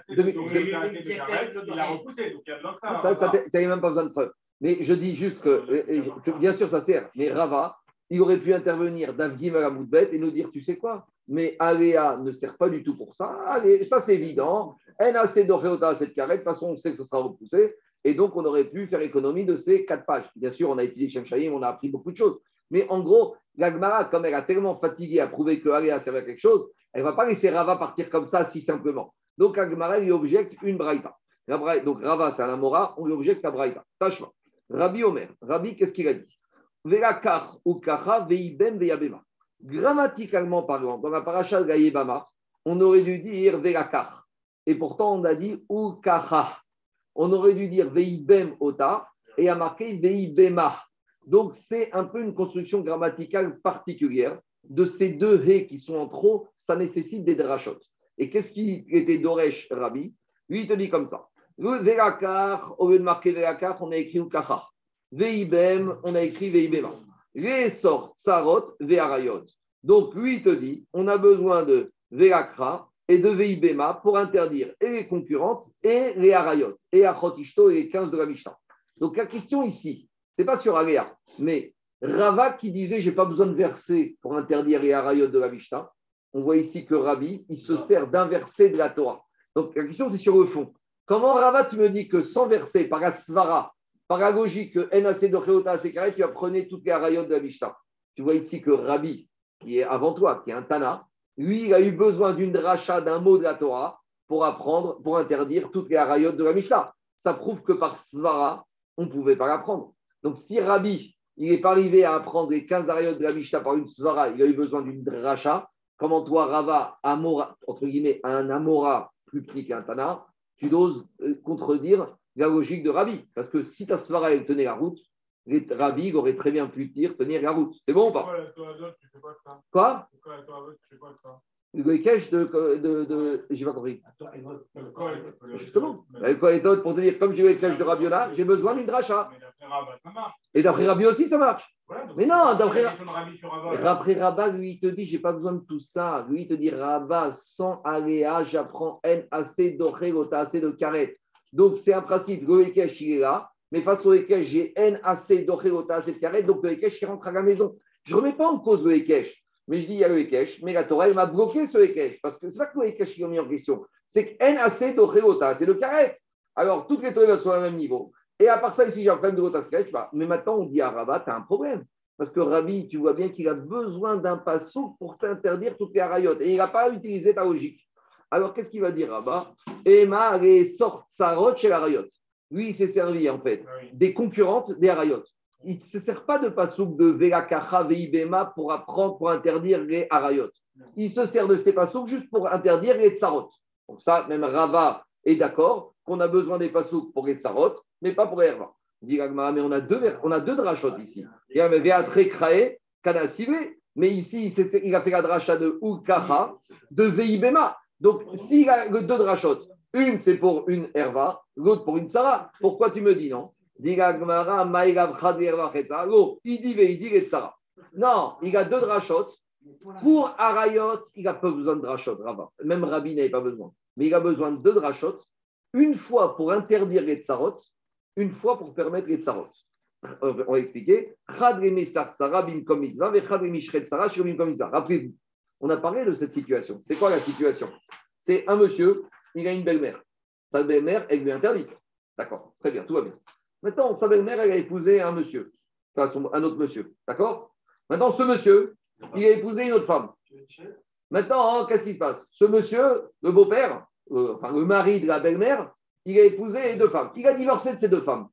Speaker 1: Il a repoussé, donc il y a besoin de ça. Ça, tu n'avais même pas besoin de preuve. Mais je dis juste que, bien sûr, ça sert, mais Rava, il aurait pu intervenir d'Avgim à la Moudbet et nous dire, tu sais quoi, mais Aléa ne sert pas du tout pour ça. Ça c'est évident. NAC d'Oréota à cette carrette, de toute façon, on sait que ce sera repoussé. Et donc, on aurait pu faire économie de ces quatre pages. Bien sûr, on a utilisé Shemshayim, on a appris beaucoup de choses. Mais en gros, l'Agmara, comme elle a tellement fatigué à prouver que Aléa servait à quelque chose, elle ne va pas laisser Rava partir comme ça si simplement. Donc, l'Agmara lui objecte une braïta. Donc, Rava, c'est un Amora, on lui objecte la braïta. Tachma. Rabbi Omer. Rabbi, qu'est-ce qu'il a dit? Ou kacha veibem veyabema. Grammaticalement parlant, dans la paracha de Gaïbama, on aurait dû dire velakar. Et pourtant, on a dit ou kacha. On aurait dû dire veibem ota et a marqué veibema. Donc, c'est un peu une construction grammaticale particulière. De ces deux hé qui sont en trop, ça nécessite des drachot. Et qu'est-ce qui était d'Oresh Rabbi? Lui, il te dit comme ça. Le au lieu de marquer velakar, on a écrit kacha. Veibem, on a écrit Veibema. Les sortes Sarot, Vearayot. Donc, lui, te dit, on a besoin de Veakra et de Veibema pour interdire et les concurrentes et les Arayot, et Achotishto et les 15 de la Mishnah. Donc, la question ici, c'est pas sur Aléa, mais Rava qui disait, j'ai pas besoin de verser pour interdire les Arayot de la Mishnah. On voit ici que Ravi, il se sert d'un verset de la Torah. Donc, la question, c'est sur le fond. Comment Rava, tu me dis que sans verset, par Asvara, par la tu apprenais toutes les arayot de la Mishnah. Tu vois ici que Rabbi, qui est avant toi, qui est un Tana, lui, il a eu besoin d'une dracha, d'un mot de la Torah pour apprendre, pour interdire toutes les arayot de la Mishnah. Ça prouve que par Svara, on ne pouvait pas l'apprendre. Donc si Rabbi, il n'est pas arrivé à apprendre les 15 arayot de la Mishnah par une Svara, il a eu besoin d'une dracha, comment toi, Rava, Amora, entre guillemets, un Amora plus petit qu'un Tana, tu doses euh, contredire la logique de Rabbi. Parce que si ta svara elle tenait la route, les Rabbi aurait très bien pu dire tenir la route. C'est bon ou pas Quoi? Le Ekech de, de, de j'ai pas compris. Justement, le pour te dire, comme j'ai eu le Ekech de Rabiona, j'ai besoin d'une dracha. Et d'après Rabbi aussi, ça marche. mais non, d'après Rabba, lui, il te dit, j'ai pas besoin de tout ça. Lui, il te dit, Rabba, sans aléa, j'apprends N assez d'oré, assez de carrette. Donc, c'est un principe. Le Ekech, il est là. Mais face au Ekech, j'ai N assez d'Ochelota, de carré. Donc, le Ekech, il rentre à la maison. Je ne remets pas en cause le Ekech. Mais je dis, il y a le Ekech. Mais la Torah, elle m'a bloqué ce Ekech. Parce que c'est pas que le Ekech qui a mis en question. C'est que N assez d'Ochelota, c'est le carré. Alors, toutes les Torahs sont au même niveau. Et à part ça, ici, j'ai un problème de Rota Mais maintenant, on dit à Rabat, tu as un problème. Parce que Rabbi, tu vois bien qu'il a besoin d'un passou pour t'interdire toutes les arayotes. Et il n'a pas utilisé ta logique. Alors, qu'est-ce qu'il va dire là-bas Emma les sort sarot chez la Lui, il s'est servi en fait ah des concurrentes des Arayot. Il ne se sert pas de pasouk de Velakacha Veibema pour apprendre, pour interdire les Arayot. Il se sert de ces pasouks juste pour interdire les Tsarot. Donc, ça, même Rava est d'accord qu'on a besoin des pasouks pour les Tsarot, mais pas pour les Herva. Dit mais on a deux, on a deux drachot ici. Il y a mais ici, il a fait la dracha de Ukacha, de Veibema. Donc, s'il a deux drachotes, une c'est pour une herva, l'autre pour une Sarah, pourquoi tu me dis non? Il dit Non, il a deux drachotes. Pour Arayot, il n'a pas besoin de drachot, Même Rabbi n'avait pas besoin. Mais il a besoin de deux drachotes, une fois pour interdire les tsarot, une fois pour permettre les tsarot. On va expliquer. Rappelez-vous, on a parlé de cette situation. C'est quoi la situation? C'est un monsieur, il a une belle-mère. Sa belle-mère, elle lui interdite. D'accord, très bien, tout va bien. Maintenant, sa belle-mère, elle a épousé un monsieur, enfin un autre monsieur. D'accord? Maintenant, ce monsieur, il a épousé une autre femme. Maintenant, hein, qu'est-ce qui se passe? Ce monsieur, le beau-père, euh, enfin le mari de la belle-mère, il a épousé deux femmes. Il a divorcé de ces deux femmes.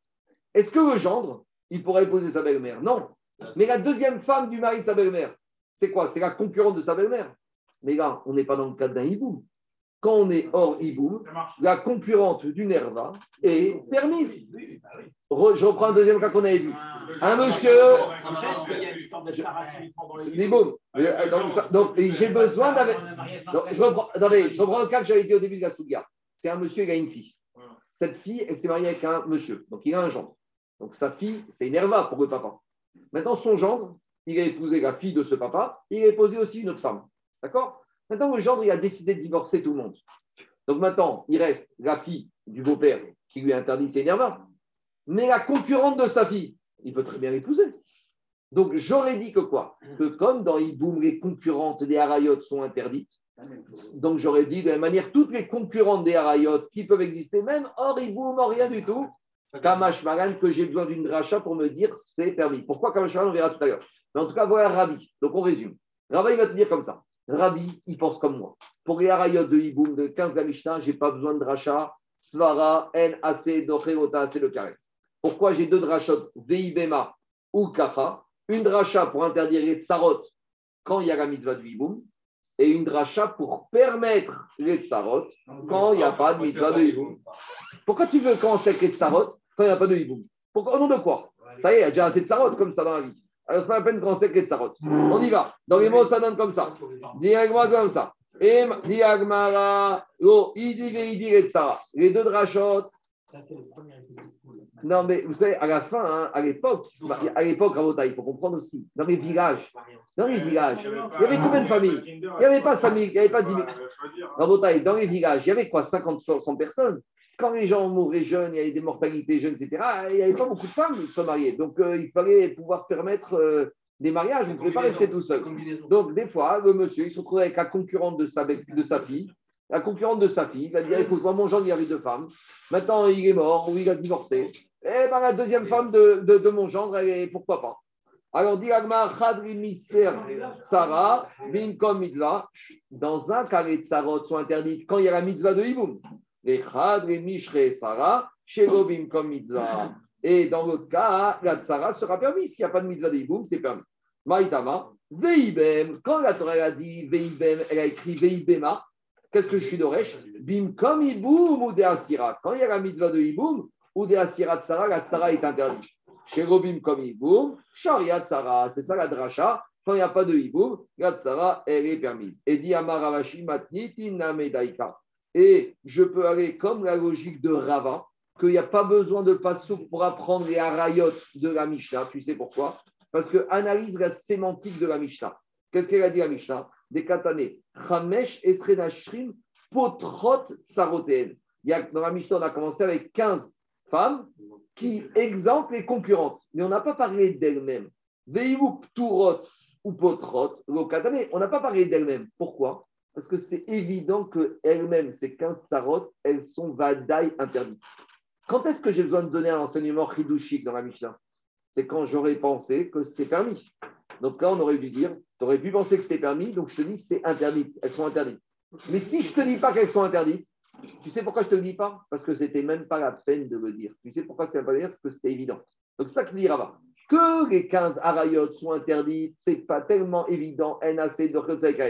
Speaker 1: Est-ce que le gendre, il pourrait épouser sa belle-mère? Non. Mais la deuxième femme du mari de sa belle-mère, c'est quoi? C'est la concurrente de sa belle-mère. Mais là, on n'est pas dans le cadre d'un hibou. Quand on est hors hibou, la concurrente du Nerva est permise. je reprends un deuxième cas qu'on avait vu. Un monsieur. Donc, j'ai besoin d'avoir. Je reprends, je reprends le cas que j'avais dit au début de la Souga. C'est un monsieur, il a une fille. Cette fille, elle s'est mariée avec un monsieur. Donc, il a un gendre. Donc sa fille, c'est une Herva pour le papa. Maintenant, son gendre, il a épousé la fille de ce papa, il a épousé aussi une autre femme. D'accord? Maintenant, le gendre, il a décidé de divorcer tout le monde. Donc maintenant, il reste la fille du beau-père qui lui a interdit ses Herva. Mais la concurrente de sa fille, il peut très bien l'épouser. Donc j'aurais dit que quoi? Que comme dans Iboum, les concurrentes des Harayot sont interdites, donc j'aurais dit de la même manière, toutes les concurrentes des Harayot qui peuvent exister, même hors Iboum, rien du tout, Kamash Maran, que j'ai besoin d'une dracha pour me dire c'est permis. Pourquoi Kamash Maran, on verra tout à l'heure. Mais en tout cas, voilà Rabbi. Donc on résume. Rabbi va te dire comme ça. Rabbi, il pense comme moi. Pour les de Iboum, de 15 Mishnah, je n'ai pas besoin de dracha. Svara, N, AC, Docheota, AC, le carré. Pourquoi j'ai deux drachot, Veibema ou Kacha? Une dracha pour interdire les tsarot quand il y a la mitzvah de Hiboum, et une dracha pour permettre les tsarot quand il n'y a pas de mitzvah de Hiboum. Pourquoi tu veux commencer avec les tsarot quand il n'y a pas de Hiboum? Au nom de quoi? Ça y est, il y a déjà assez de tsarot comme ça dans la vie. Alors, c'est pas la peine de commencer avec les tsarot. On y va. Dans les mots, ça donne comme ça. Diagma comme ça. Diagmara, les deux drachot, non, mais vous savez, à la fin, hein, à l'époque, à l'époque, il faut comprendre aussi, dans les villages, dans les villages, il y avait combien de familles Il n'y avait pas 5 000, il n'y avait pas 10 000. dans les villages, il y avait quoi 50, 100 personnes quand les gens mouraient jeunes, il y avait des mortalités jeunes, etc., il n'y avait pas beaucoup de femmes qui se mariaient. Donc, euh, il fallait pouvoir permettre euh, des mariages. On ne pouvait pas rester tout seul. Donc, des fois, le monsieur, il se retrouvait avec la concurrente de sa, de sa fille la concurrente de sa fille va dire écoute, moi, mon gendre, il y avait deux femmes. Maintenant, il est mort ou il a divorcé. Et eh ben, la deuxième femme de, de, mon gendre, elle est, pourquoi pas alors, dit Agmar, Sarah, Binkom Mitzvah, dans un cas, les tsarot sont interdites quand il y a la mitzvah de Hiboum. Et dans l'autre cas, la tsara sera permise. S'il n'y a pas de mitzvah de Hiboum, c'est permis. Maïtama, Veibem, quand la Torah a dit Veibem, elle a écrit Veibema, Qu'est-ce que je suis d'Oresh Bim comme Iboum ou de Asira. Quand il y a la mitzvah de Iboum ou de Asira Tsara, la Tsara est interdite. Chez comme Iboum, Sharia Tsara. C'est ça la dracha. Quand il n'y a pas de Iboum, la Tsara, elle est permise. Et dit Amaravashi Matniti Namedaika. Et je peux aller comme la logique de Rava, qu'il n'y a pas besoin de passouk pour apprendre les harayot de la Mishnah. Tu sais pourquoi? Parce que analyse la sémantique de la Mishnah. Qu'est-ce qu'elle a dit la Mishnah? Des katané. Chamesh esrenashrim potrot sarotéen. Dans la Mishnah, on a commencé avec 15 femmes qui exemptent les concurrentes. Mais on n'a pas parlé d'elles-mêmes. Veimuk turot ou potrot, on n'a pas parlé d'elles-mêmes. Pourquoi? Parce que c'est évident qu'elles-mêmes, ces 15 tsarot, elles sont vadaï interdites. Quand est-ce que j'ai besoin de donner un enseignement chidushik dans la Mishnah? C'est quand j'aurais pensé que c'est permis. Donc là, on aurait dû dire, tu aurais pu penser que c'était permis, donc je te dis, c'est interdit, elles sont interdites. Mais si je ne te dis pas qu'elles sont interdites, tu sais pourquoi je ne te le dis pas? Parce que c'était même pas la peine de le dire. Tu sais pourquoi c'était pas dire? Parce que c'était évident. Donc ça qui dit Rava. Que les 15 arayot sont interdites, c'est pas tellement évident,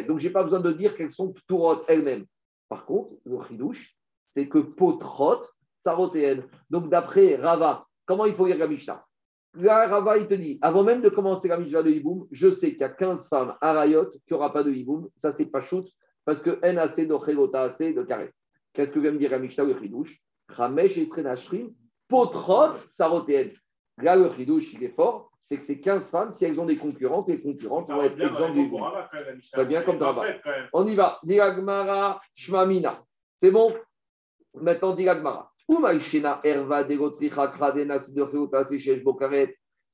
Speaker 1: Donc j'ai pas besoin de dire qu'elles sont tourotes elles-mêmes. Par contre, le chidouche, c'est que potrot, sarotéen. Donc d'après Rava, comment il faut lire la Mishnah? Rava, il te dit, avant même de commencer la mitzvah de Hiboum, je sais qu'il y a 15 femmes à Rayot qui n'aura pas de Hiboum. Ça, c'est pas shoot, parce que NAC de assez de carré. Qu'est-ce que vient me dire la Mishnah le Chidouche Ramesh Esrenashrim, Potrot Sarotéen. Là, le Chidouche, il est fort, c'est que ces 15 femmes, si elles ont des concurrentes, les concurrentes vont être exemptes du. C'est bien comme Rava. On y va. Diagmara Shmamina. C'est bon? Maintenant, Diagmara.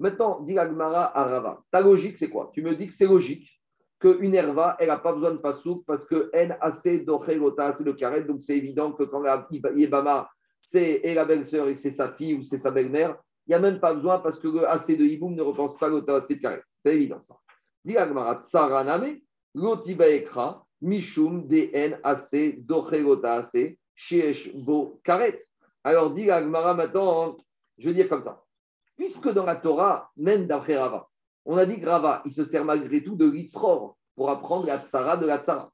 Speaker 1: Maintenant, dit Agmara Arava. Ta logique, c'est quoi? Tu me dis que c'est logique qu'une herva, elle n'a pas besoin de pasouk parce que N assez d'ochelota, c'est le carré. Donc c'est évident que quand la Yébama, c'est la belle-sœur et c'est sa fille ou c'est sa belle-mère, il n'y a même pas besoin parce que le AC de Iboum ne repense pas l'ota assez de carré. C'est évident ça. Dit Agmara Tsaraname, mishum DN AC assez, shiesh bo karet. Alors, dit Agmara maintenant, je veux dire comme ça. Puisque dans la Torah, même d'après Rava, on a dit que Rava, il se sert malgré tout de l'itzror pour apprendre la tsara de la tsara.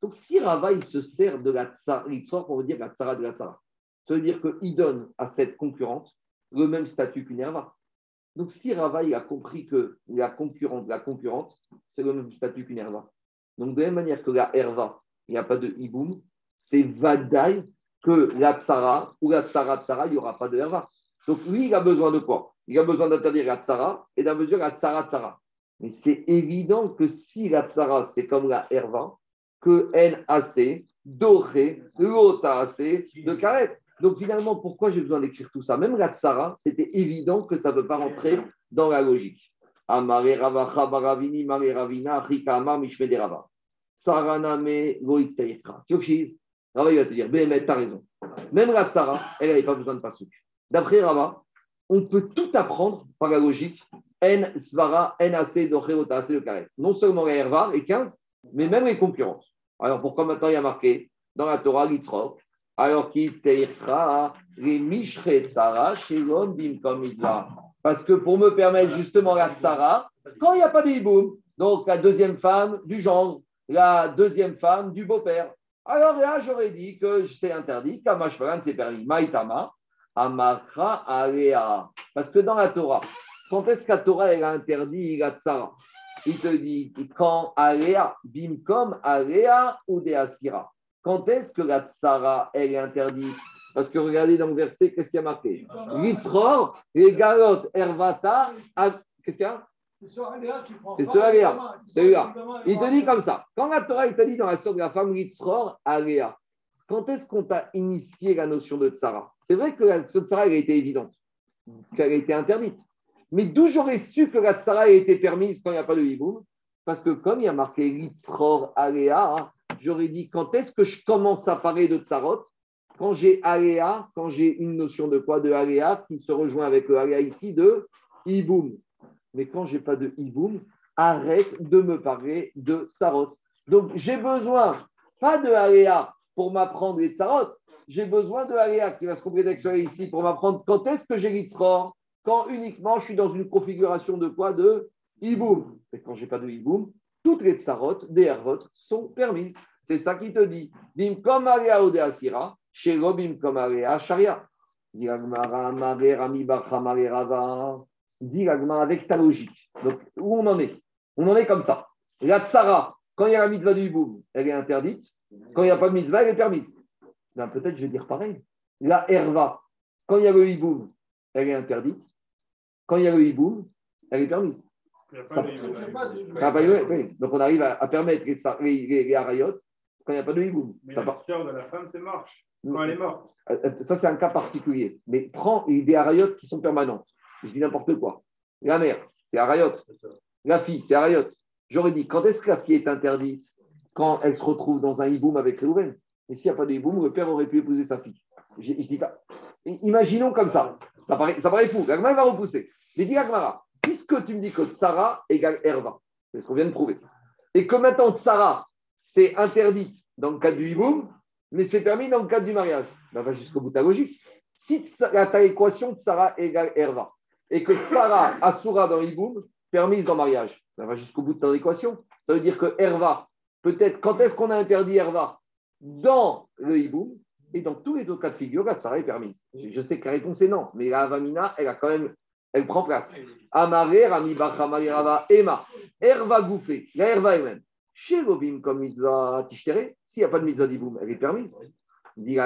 Speaker 1: Donc, si Rava, il se sert de la tsara, l'itzror pour dire la tsara de la tsara, ça veut dire qu'il donne à cette concurrente le même statut qu'une Rava. Donc, si Rava, il a compris que la concurrente, la concurrente, c'est le même statut qu'une Herva. Donc, de la même manière que la Herva, il n'y a pas de hiboum, c'est Vadaï que la tsara ou la tsara tsara, il n'y aura pas de herva. Donc lui, il a besoin de quoi? Il a besoin d'interdire la tsara et d'un mesure la tsara tsara. Mais c'est évident que si la tsara, c'est comme la herva, que NAC, doré, assez de karet. Donc finalement, pourquoi j'ai besoin d'écrire tout ça? Même la tsara, c'était évident que ça ne peut pas rentrer dans la logique. Amare Rava Baravini, Mare Ravina, Rika Amar, Mishmede Rava. Saraname Goitseirka. Tu Rava, il va te dire, tu t'as raison. Même la tsara, elle n'avait pas besoin de pasouk. D'après Rava, on peut tout apprendre par la logique. N, Svara, N, AC, Docheota, AC, le carré. Non seulement la Herva, les 15, mais même les concurrentes. Alors pourquoi maintenant il y a marqué dans la Torah l'Itzrok alors qu'il les Tsara, Shelom, Bim, Parce que pour me permettre justement la Tsara, quand il n'y a pas de hiboum, donc la deuxième femme du genre, la deuxième femme du beau-père. Alors là, j'aurais dit que c'est interdit, Kamashparan, c'est permis. Maïtama, Amakra, Alea. Parce que dans la Torah, quand est-ce que la Torah elle a interdit la tsara Il te dit quand Alea, Bimkom, Alea ou de Asira. Quand est-ce que la tsara elle est interdite? Parce que regardez dans le verset, qu'est-ce qu'il y a marqué? Litzror, les galot, Ervata, qu'est-ce qu'il y a? C'est sur Aléa qui prend. C'est sur Aléa. C'est là. Il te dit comme ça. Quand la Torah, il te dit dans la sorte de la femme Litzror, Aléa, quand est-ce qu'on t'a initié la notion de tsara C'est vrai que la tsara, elle a été évidente, qu'elle a été interdite. Mais d'où j'aurais su que la tsara a été permise quand il n'y a pas de hiboum? Parce que comme il y a marqué Litzror, Aléa, j'aurais dit quand est-ce que je commence à parler de tsarot? Quand j'ai Aléa, quand j'ai une notion de quoi? De Aléa qui se rejoint avec le Aléa ici de hiboum mais quand je n'ai pas de hiboum, arrête de me parler de tsarot. Donc, j'ai besoin, pas de aléa pour m'apprendre les tsarot, j'ai besoin de aléa qui va se compléter ici pour m'apprendre quand est-ce que j'ai l'itzror, quand uniquement je suis dans une configuration de quoi? De hiboum. Et quand je n'ai pas de hiboum, toutes les tsarot, des ervot, sont permises. C'est ça qui te dit. Bim comme aléa ou asira, chez bim comme aléa sharia. Dis avec ta logique. Donc, où on en est? On en est comme ça. La tsara, quand il y a la mitzvah du hiboum, elle est interdite. Quand il n'y a pas de mitzvah, elle est permise. Ben, peut-être je vais dire pareil. La herva, quand il y a le hiboum, elle est interdite. Quand il y a le hiboum, elle est permise. Donc on arrive à, permettre les, les, les, harayot quand il n'y a pas de hiboum.
Speaker 2: Mais ça la sœur de la femme, c'est marche. Quand elle est morte.
Speaker 1: Euh, euh, ça, c'est un cas particulier. Mais prends des harayot qui sont permanentes. Je dis n'importe quoi. La mère, c'est Arayot. La fille, c'est Arayot. J'aurais dit, quand est-ce que la fille est interdite? Quand elle se retrouve dans un hiboum avec Réhouven. Et s'il n'y a pas de hiboum, le père aurait pu épouser sa fille. Je, dis pas. Imaginons comme ça. Ça paraît, ça paraît fou. L'Agmara va repousser. Mais dis Agmara, puisque tu me dis que Tsara égale Herva, c'est ce qu'on vient de prouver, et que maintenant Tsara, c'est interdite dans le cadre du hiboum, mais c'est permis dans le cadre du mariage, ben, va jusqu'au bout de ta logique. Si ta équation Tsara égale Herva, et que Tsara Asura dans Iboum, permise dans mariage. Ça va jusqu'au bout de ton équation. Ça veut dire que Herva, peut-être, quand est-ce qu'on a interdit Herva Dans le Iboum et dans tous les autres cas de figure, la Tsara est permise. Je sais que la réponse est non, mais la Avamina, elle a quand même, elle prend place. Amaré, Rami Rava, Emma, Herva Gouffé, la Herva elle-même. Chez comme mitzvah Tishtere, s'il n'y a pas de mitzvah d'Iboum, elle est permise. Dis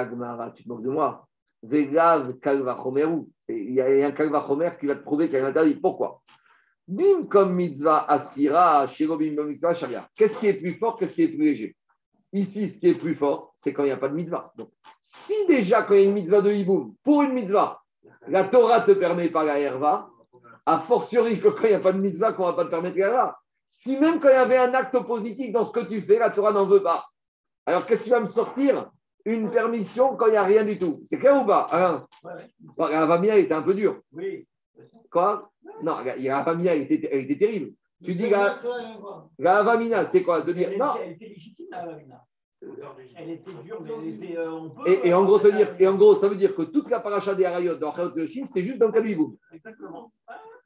Speaker 1: tu te moques de moi. Vegav Kalva Chomeru. Il y a un Kalva Chomer qui va te prouver qu'elle est interdite. Pourquoi? Bim comme mitzvah asira, bim mitzvah sharia. Qu'est-ce qui est plus fort, qu'est-ce qui est plus léger? Ici, ce qui est plus fort, c'est quand il n'y a pas de mitzvah. Donc, si déjà, quand il y a une mitzvah de pour une mitzvah, la Torah te permet pas la herva, a fortiori que quand il n'y a pas de mitzvah, qu'on ne va pas te permettre la herva. Si même quand il y avait un acte positif dans ce que tu fais, la Torah n'en veut pas. Alors, qu'est-ce que tu vas me sortir? Une permission quand il n'y a rien du tout. C'est clair ou pas? Alain La Vamia était un peu dur. Oui. Quoi? Non, la Vamia, elle était, elle était terrible. Tu dis la, la Vamina, c'était quoi? De dire
Speaker 4: non. Elle était légitime, la Vamina. Elle était dure, mais elle était. Euh,
Speaker 1: et, et, en gros, ça veut dire, et en gros, ça veut dire que toute la paracha des Arayot dans de Chine, c'était juste dans Kalibou. Exactement.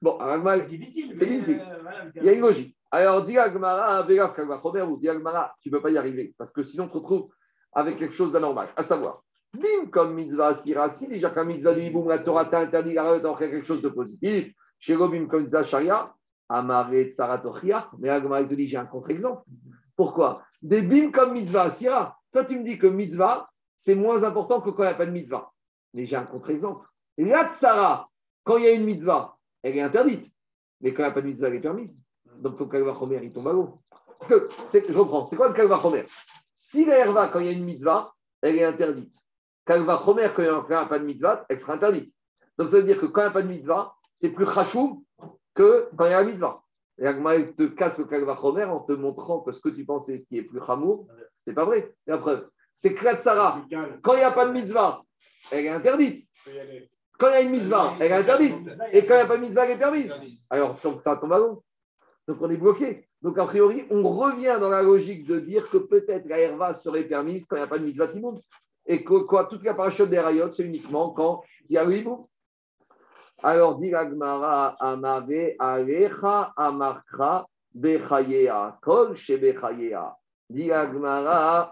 Speaker 1: Bon, c'est difficile. C'est difficile. Euh, il y a une logique. Alors, dis Agmara, tu ne peux pas y arriver, parce que sinon, tu te retrouves avec quelque chose d'anormal, à savoir, bim comme mitzvah asira, si déjà comme mitzvah du hiboum, la Torah t'a interdit d'en faire quelque chose de positif, chez Robim comme mitzvah sharia, amaré tsaratochia, mais Agma te dit j'ai un contre-exemple. Pourquoi? Des bim comme mitzvah asira. Toi tu me dis que mitzvah, c'est moins important que quand il n'y a pas de mitzvah. Mais j'ai un contre-exemple. La tsara, quand il y a une mitzvah, elle est interdite. Mais quand il n'y a pas de mitzvah, elle est permise. Donc ton kalvachomer, il tombe à l'eau. Parce que, je reprends, c'est quoi le kalvachomer Si la herva, quand il y a une mitzvah, elle est interdite. Kalvachomer, quand il n'y a pas de mitzvah, elle sera interdite. Donc ça veut dire que quand il n'y a pas de mitzvah, c'est plus chachou que quand il y a la mitzvah. Et Agma, te casse le kalvachomer en te montrant que ce que tu pensais qui est plus chamour, c'est pas vrai. La preuve, c'est Klatsara. Quand il n'y a pas de mitzvah, elle est interdite. Quand il y a une mitzvah, elle est interdite. Et quand il n'y a pas de mitzvah, elle est permise. Alors, ça tombe à l'eau. Donc, on est bloqué. Donc, a priori, on revient dans la logique de dire que peut-être la herva serait permise quand il n'y a pas de mitzvah qui monte. Et que quoi, toute la parachute des rayots, c'est uniquement quand il y a l'hibou. Alors, dit l'agmara, amare, alecha, amarkra, bechayea, kol. Dit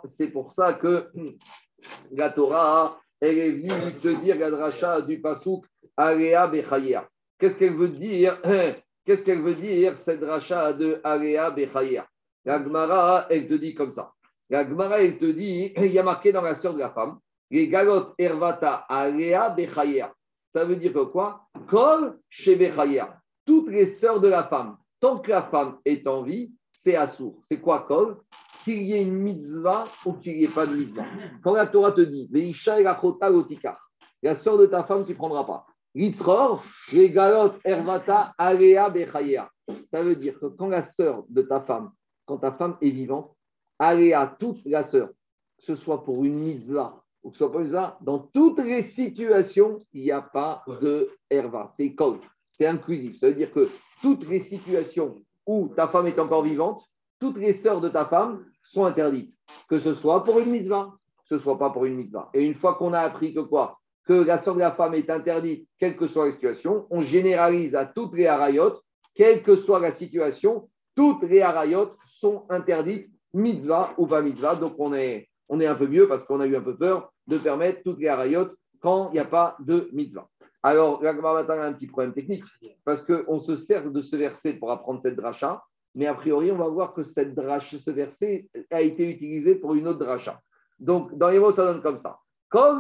Speaker 1: c'est pour ça que la Torah, elle est venue te dire la dracha du pasouk, alea bechayea. Qu'est-ce qu'elle veut dire Qu'est-ce qu'elle veut dire, cette dracha de alea bechayea La Gemara, elle te dit comme ça. La Gemara, elle te dit, il y a marqué dans la sœur de la femme, les galot ervata alea bechayea. Ça veut dire que quoi? Kol Shebechaya. Toutes les sœurs de la femme, tant que la femme est en vie, c'est assour. C'est quoi Kol? Qu'il y ait une mitzvah ou qu'il n'y ait pas de mitzvah. Quand la Torah te dit Veisha la sœur de ta femme, tu ne prendras pas. Litzror, galot ervata alea bechaya. Ça veut dire que quand la sœur de ta femme, quand ta femme est vivante, alea, toute la sœur, que ce soit pour une mitzvah ou que ce soit pas ça, dans toutes les situations, il n'y a pas de herva. C'est code, c'est inclusif. Ça veut dire que toutes les situations où ta femme est encore vivante, toutes les sœurs de ta femme sont interdites. Que ce soit pour une mitzvah, que ce soit pas pour une mitzvah. Et une fois qu'on a appris que quoi? Que la sœur de la femme est interdite, quelle que soit la situation, on généralise à toutes les harayotes, quelle que soit la situation, toutes les harayotes sont interdites, mitzvah ou pas mitzvah. Donc on est on est un peu mieux parce qu'on a eu un peu peur de permettre toutes les harayot quand il n'y a pas de mitzvah. Alors, la a un petit problème technique parce qu'on se sert de ce verset pour apprendre cette dracha, mais a priori, on va voir que cette dracha, ce verset a été utilisé pour une autre dracha. Donc, dans les mots, ça donne comme ça. Tant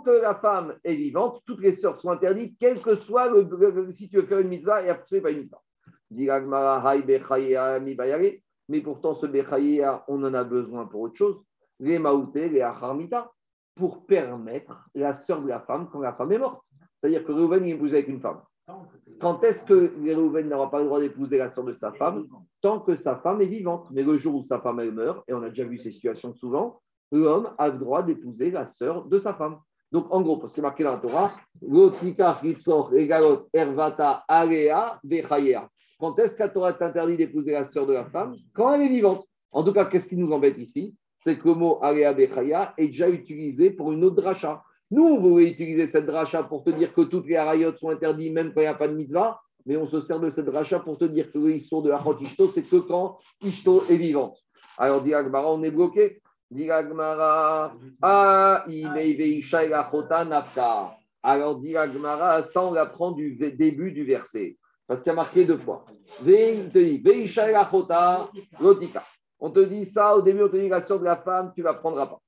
Speaker 1: que la femme est vivante, toutes les sœurs sont interdites, quel que soit le, si tu veux faire une mitzvah et après pas une mitzvah. Mais pourtant, ce Bechaïa, on en a besoin pour autre chose. Les Maouté, les Acharmita, pour permettre la sœur de la femme quand la femme est morte. C'est-à-dire que Réhouven est épousé avec une femme. Quand est-ce que Réhouven n'aura pas le droit d'épouser la sœur de sa femme Tant que sa femme est vivante. Mais le jour où sa femme meurt, et on a déjà vu ces situations souvent, l'homme a le droit d'épouser la sœur de sa femme. Donc, en gros, parce que marqué dans la Torah, Ervata, Alea, Quand est-ce que la Torah t'interdit d'épouser la sœur de la femme? Quand elle est vivante. En tout cas, qu'est-ce qui nous embête ici? C'est que le mot Alea Bechaya est déjà utilisé pour une autre dracha. Nous, on voulait utiliser cette dracha pour te dire que toutes les harayot sont interdites, même quand il n'y a pas de mitzvah, mais on se sert de cette dracha pour te dire que l'histoire de Achot Ishto, c'est que quand Ishto est vivante. Alors, dit on est bloqué. Alors, dit ça on l'apprend du début du verset, parce qu'il y a marqué deux fois. On te dit ça, au début, on te dit la soeur de la femme, tu ne la prendras pas.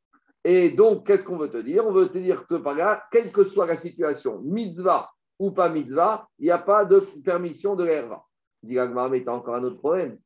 Speaker 1: Et donc, qu'est-ce qu'on veut te dire? On veut te dire que par là, quelle que soit la situation, mitzvah ou pas mitzvah, il n'y a pas de permission de l'herva. Dit mais tu as encore un autre problème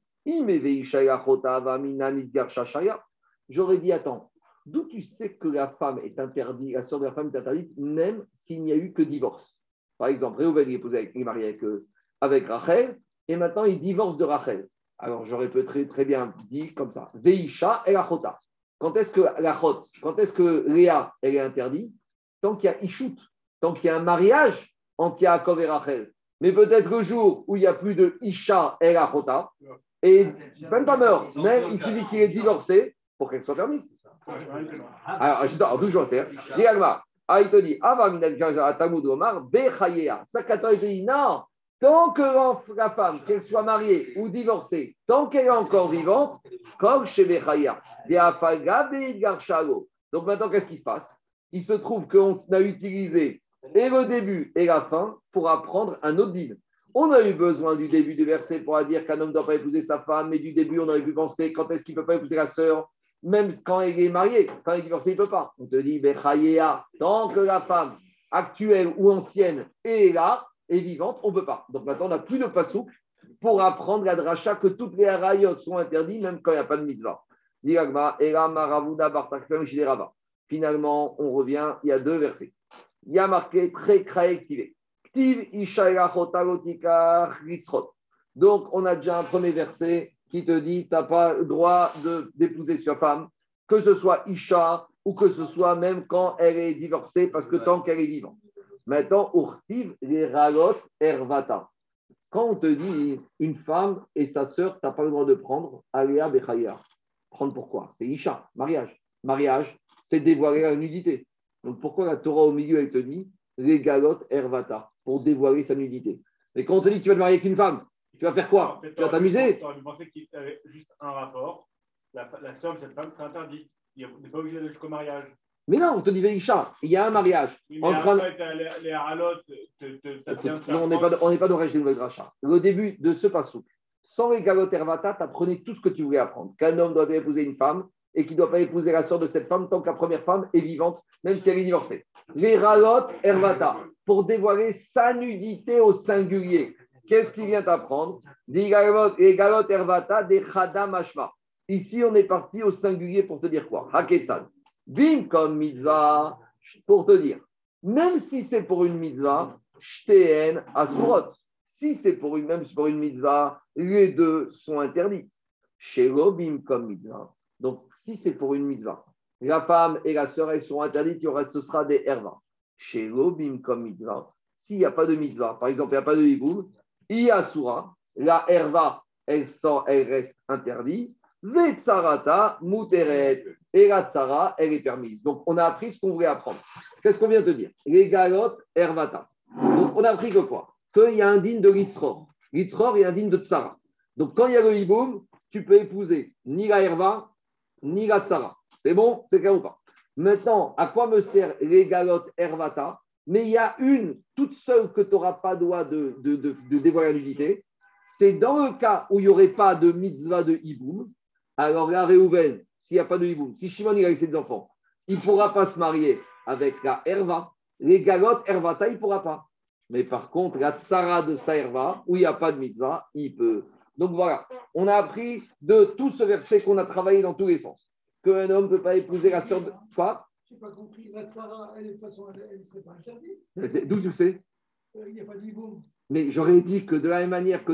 Speaker 1: j'aurais dit attends, d'où tu sais que la femme est interdite, la soeur de la femme est interdite, même s'il n'y a eu que divorce? Par exemple, Réhouven est, avec, est marié avec, euh, avec, Rachel, et maintenant il divorce de Rachel. Alors j'aurais peut très, très bien dit comme ça Veisha et la chota. Quand est-ce que la chot, quand est-ce que Léa, elle est interdite? Tant qu'il y a Ishut, tant qu'il y a un mariage entre Yaakov et Rachel. Mais peut-être le jour où il n'y a plus de Isha et la chota, et même pas mort, même il suffit qu'il ait divorcé, pour qu'elle soit permise. Alors, je d'où je sais Dis ah, il te dit, Bechayea. Sakato, il te dit, non, tant que la femme, qu'elle soit mariée ou divorcée, tant qu'elle est encore vivante, comme chez Bechaya, Donc maintenant, qu'est-ce qui se passe? Il se trouve qu'on a utilisé et le début et la fin pour apprendre un autre dîne. On a eu besoin du début du verset pour dire qu'un homme ne doit pas épouser sa femme, mais du début, on aurait pu penser quand est-ce qu'il ne peut pas épouser la sœur? Même quand il est marié, quand il est divorcé, il ne peut pas. On te dit, tant que la femme actuelle ou ancienne est là, est vivante, on ne peut pas. Donc maintenant, on n'a plus de pasouk pour apprendre la dracha que toutes les harayot sont interdites, même quand il n'y a pas de mitzvah. Finalement, on revient, il y a deux versets. Il y a marqué très activé. Donc, on a déjà un premier verset qui te dit tu n'as pas le droit d'épouser sa femme, que ce soit Isha ou que ce soit même quand elle est divorcée, parce que tant qu'elle est vivante. Maintenant, Urtiv, les Ralot Ervata. Quand on te dit une femme et sa sœur, tu n'as pas le droit de prendre, Aléa Bechaya. Prendre pourquoi? C'est Isha, mariage. Mariage, c'est dévoiler la nudité. Donc pourquoi la Torah au milieu, elle te dit les galotes Ervata, pour dévoiler sa nudité? Mais quand on te dit que tu vas te marier avec une femme, tu vas faire quoi Tu vas t'amuser
Speaker 5: Tu aurais pensé qu'il y avait juste un rapport. La, la soeur de cette femme serait interdite. Il n'est pas obligé d'aller jusqu'au mariage.
Speaker 1: Mais non, on te dit Veisha, il y a un mariage.
Speaker 5: Mais en train... les, les haralotes, ça tient
Speaker 1: On n'est pas, on pas dans le nouvelles rachats. Le début de ce passou, sans les galotes Ervata, tu apprenais tout ce que tu voulais apprendre. Qu'un homme doit épouser une femme et qu'il ne doit pas épouser la soeur de cette femme tant que la première femme est vivante, même si elle est divorcée. Les ralotes Ervata, pour dévoiler sa nudité au singulier. Qu'est-ce qu'il vient Chadam Ici, on est parti au singulier pour te dire quoi? Haketsan. Bim comme mitzvah, pour te dire, même si c'est pour une mitzvah, shteen asurot. Si c'est pour une, même pour une mitzvah, les deux sont interdites. Shelo bim comme mitzvah. Donc, si c'est pour une mitzvah, la femme et la sœur, elles sont interdites, il y aura, ce sera des herva. Shelo bim comme mitzvah. S'il n'y a pas de mitzvah, par exemple, il n'y a pas de hiboum, il y a sura, la herva, elle, elle reste interdite. Vetsarata muteret. Et la tsara, elle est permise. Donc, on a appris ce qu'on voulait apprendre. Qu'est-ce qu'on vient de dire? Les galotes, ervata. Donc, on a appris que quoi? Qu'il y a un digne de litzror. Litzror, il y a un digne de tsara. Donc, quand il y a le hiboum, tu peux épouser ni la herva, ni la tsara. C'est bon? C'est clair ou pas? Maintenant, à quoi me sert les galotes ervata Mais il y a une toute seule que tu n'auras pas droit de, de, dévoiler nudité. C'est dans le cas où il n'y aurait pas de mitzvah de hiboum. Alors là, Réhouven, s'il n'y a pas de hiboum, si Shimon il a des enfants, il ne pourra pas se marier avec la herva. Les galotes hervata, il ne pourra pas. Mais par contre, la tsara de sa herva, où il n'y a pas de mitzvah, il peut. Donc voilà, on a appris de tout ce verset qu'on a travaillé dans tous les sens. Qu'un homme ne peut pas épouser la sœur de. Quoi?
Speaker 2: Je n'ai pas compris. La tsara, elle, de toute façon, elle ne serait pas interdite.
Speaker 1: D'où tu sais?
Speaker 2: Euh, Il n'y a pas de.
Speaker 1: Mais j'aurais dit que de la même manière que.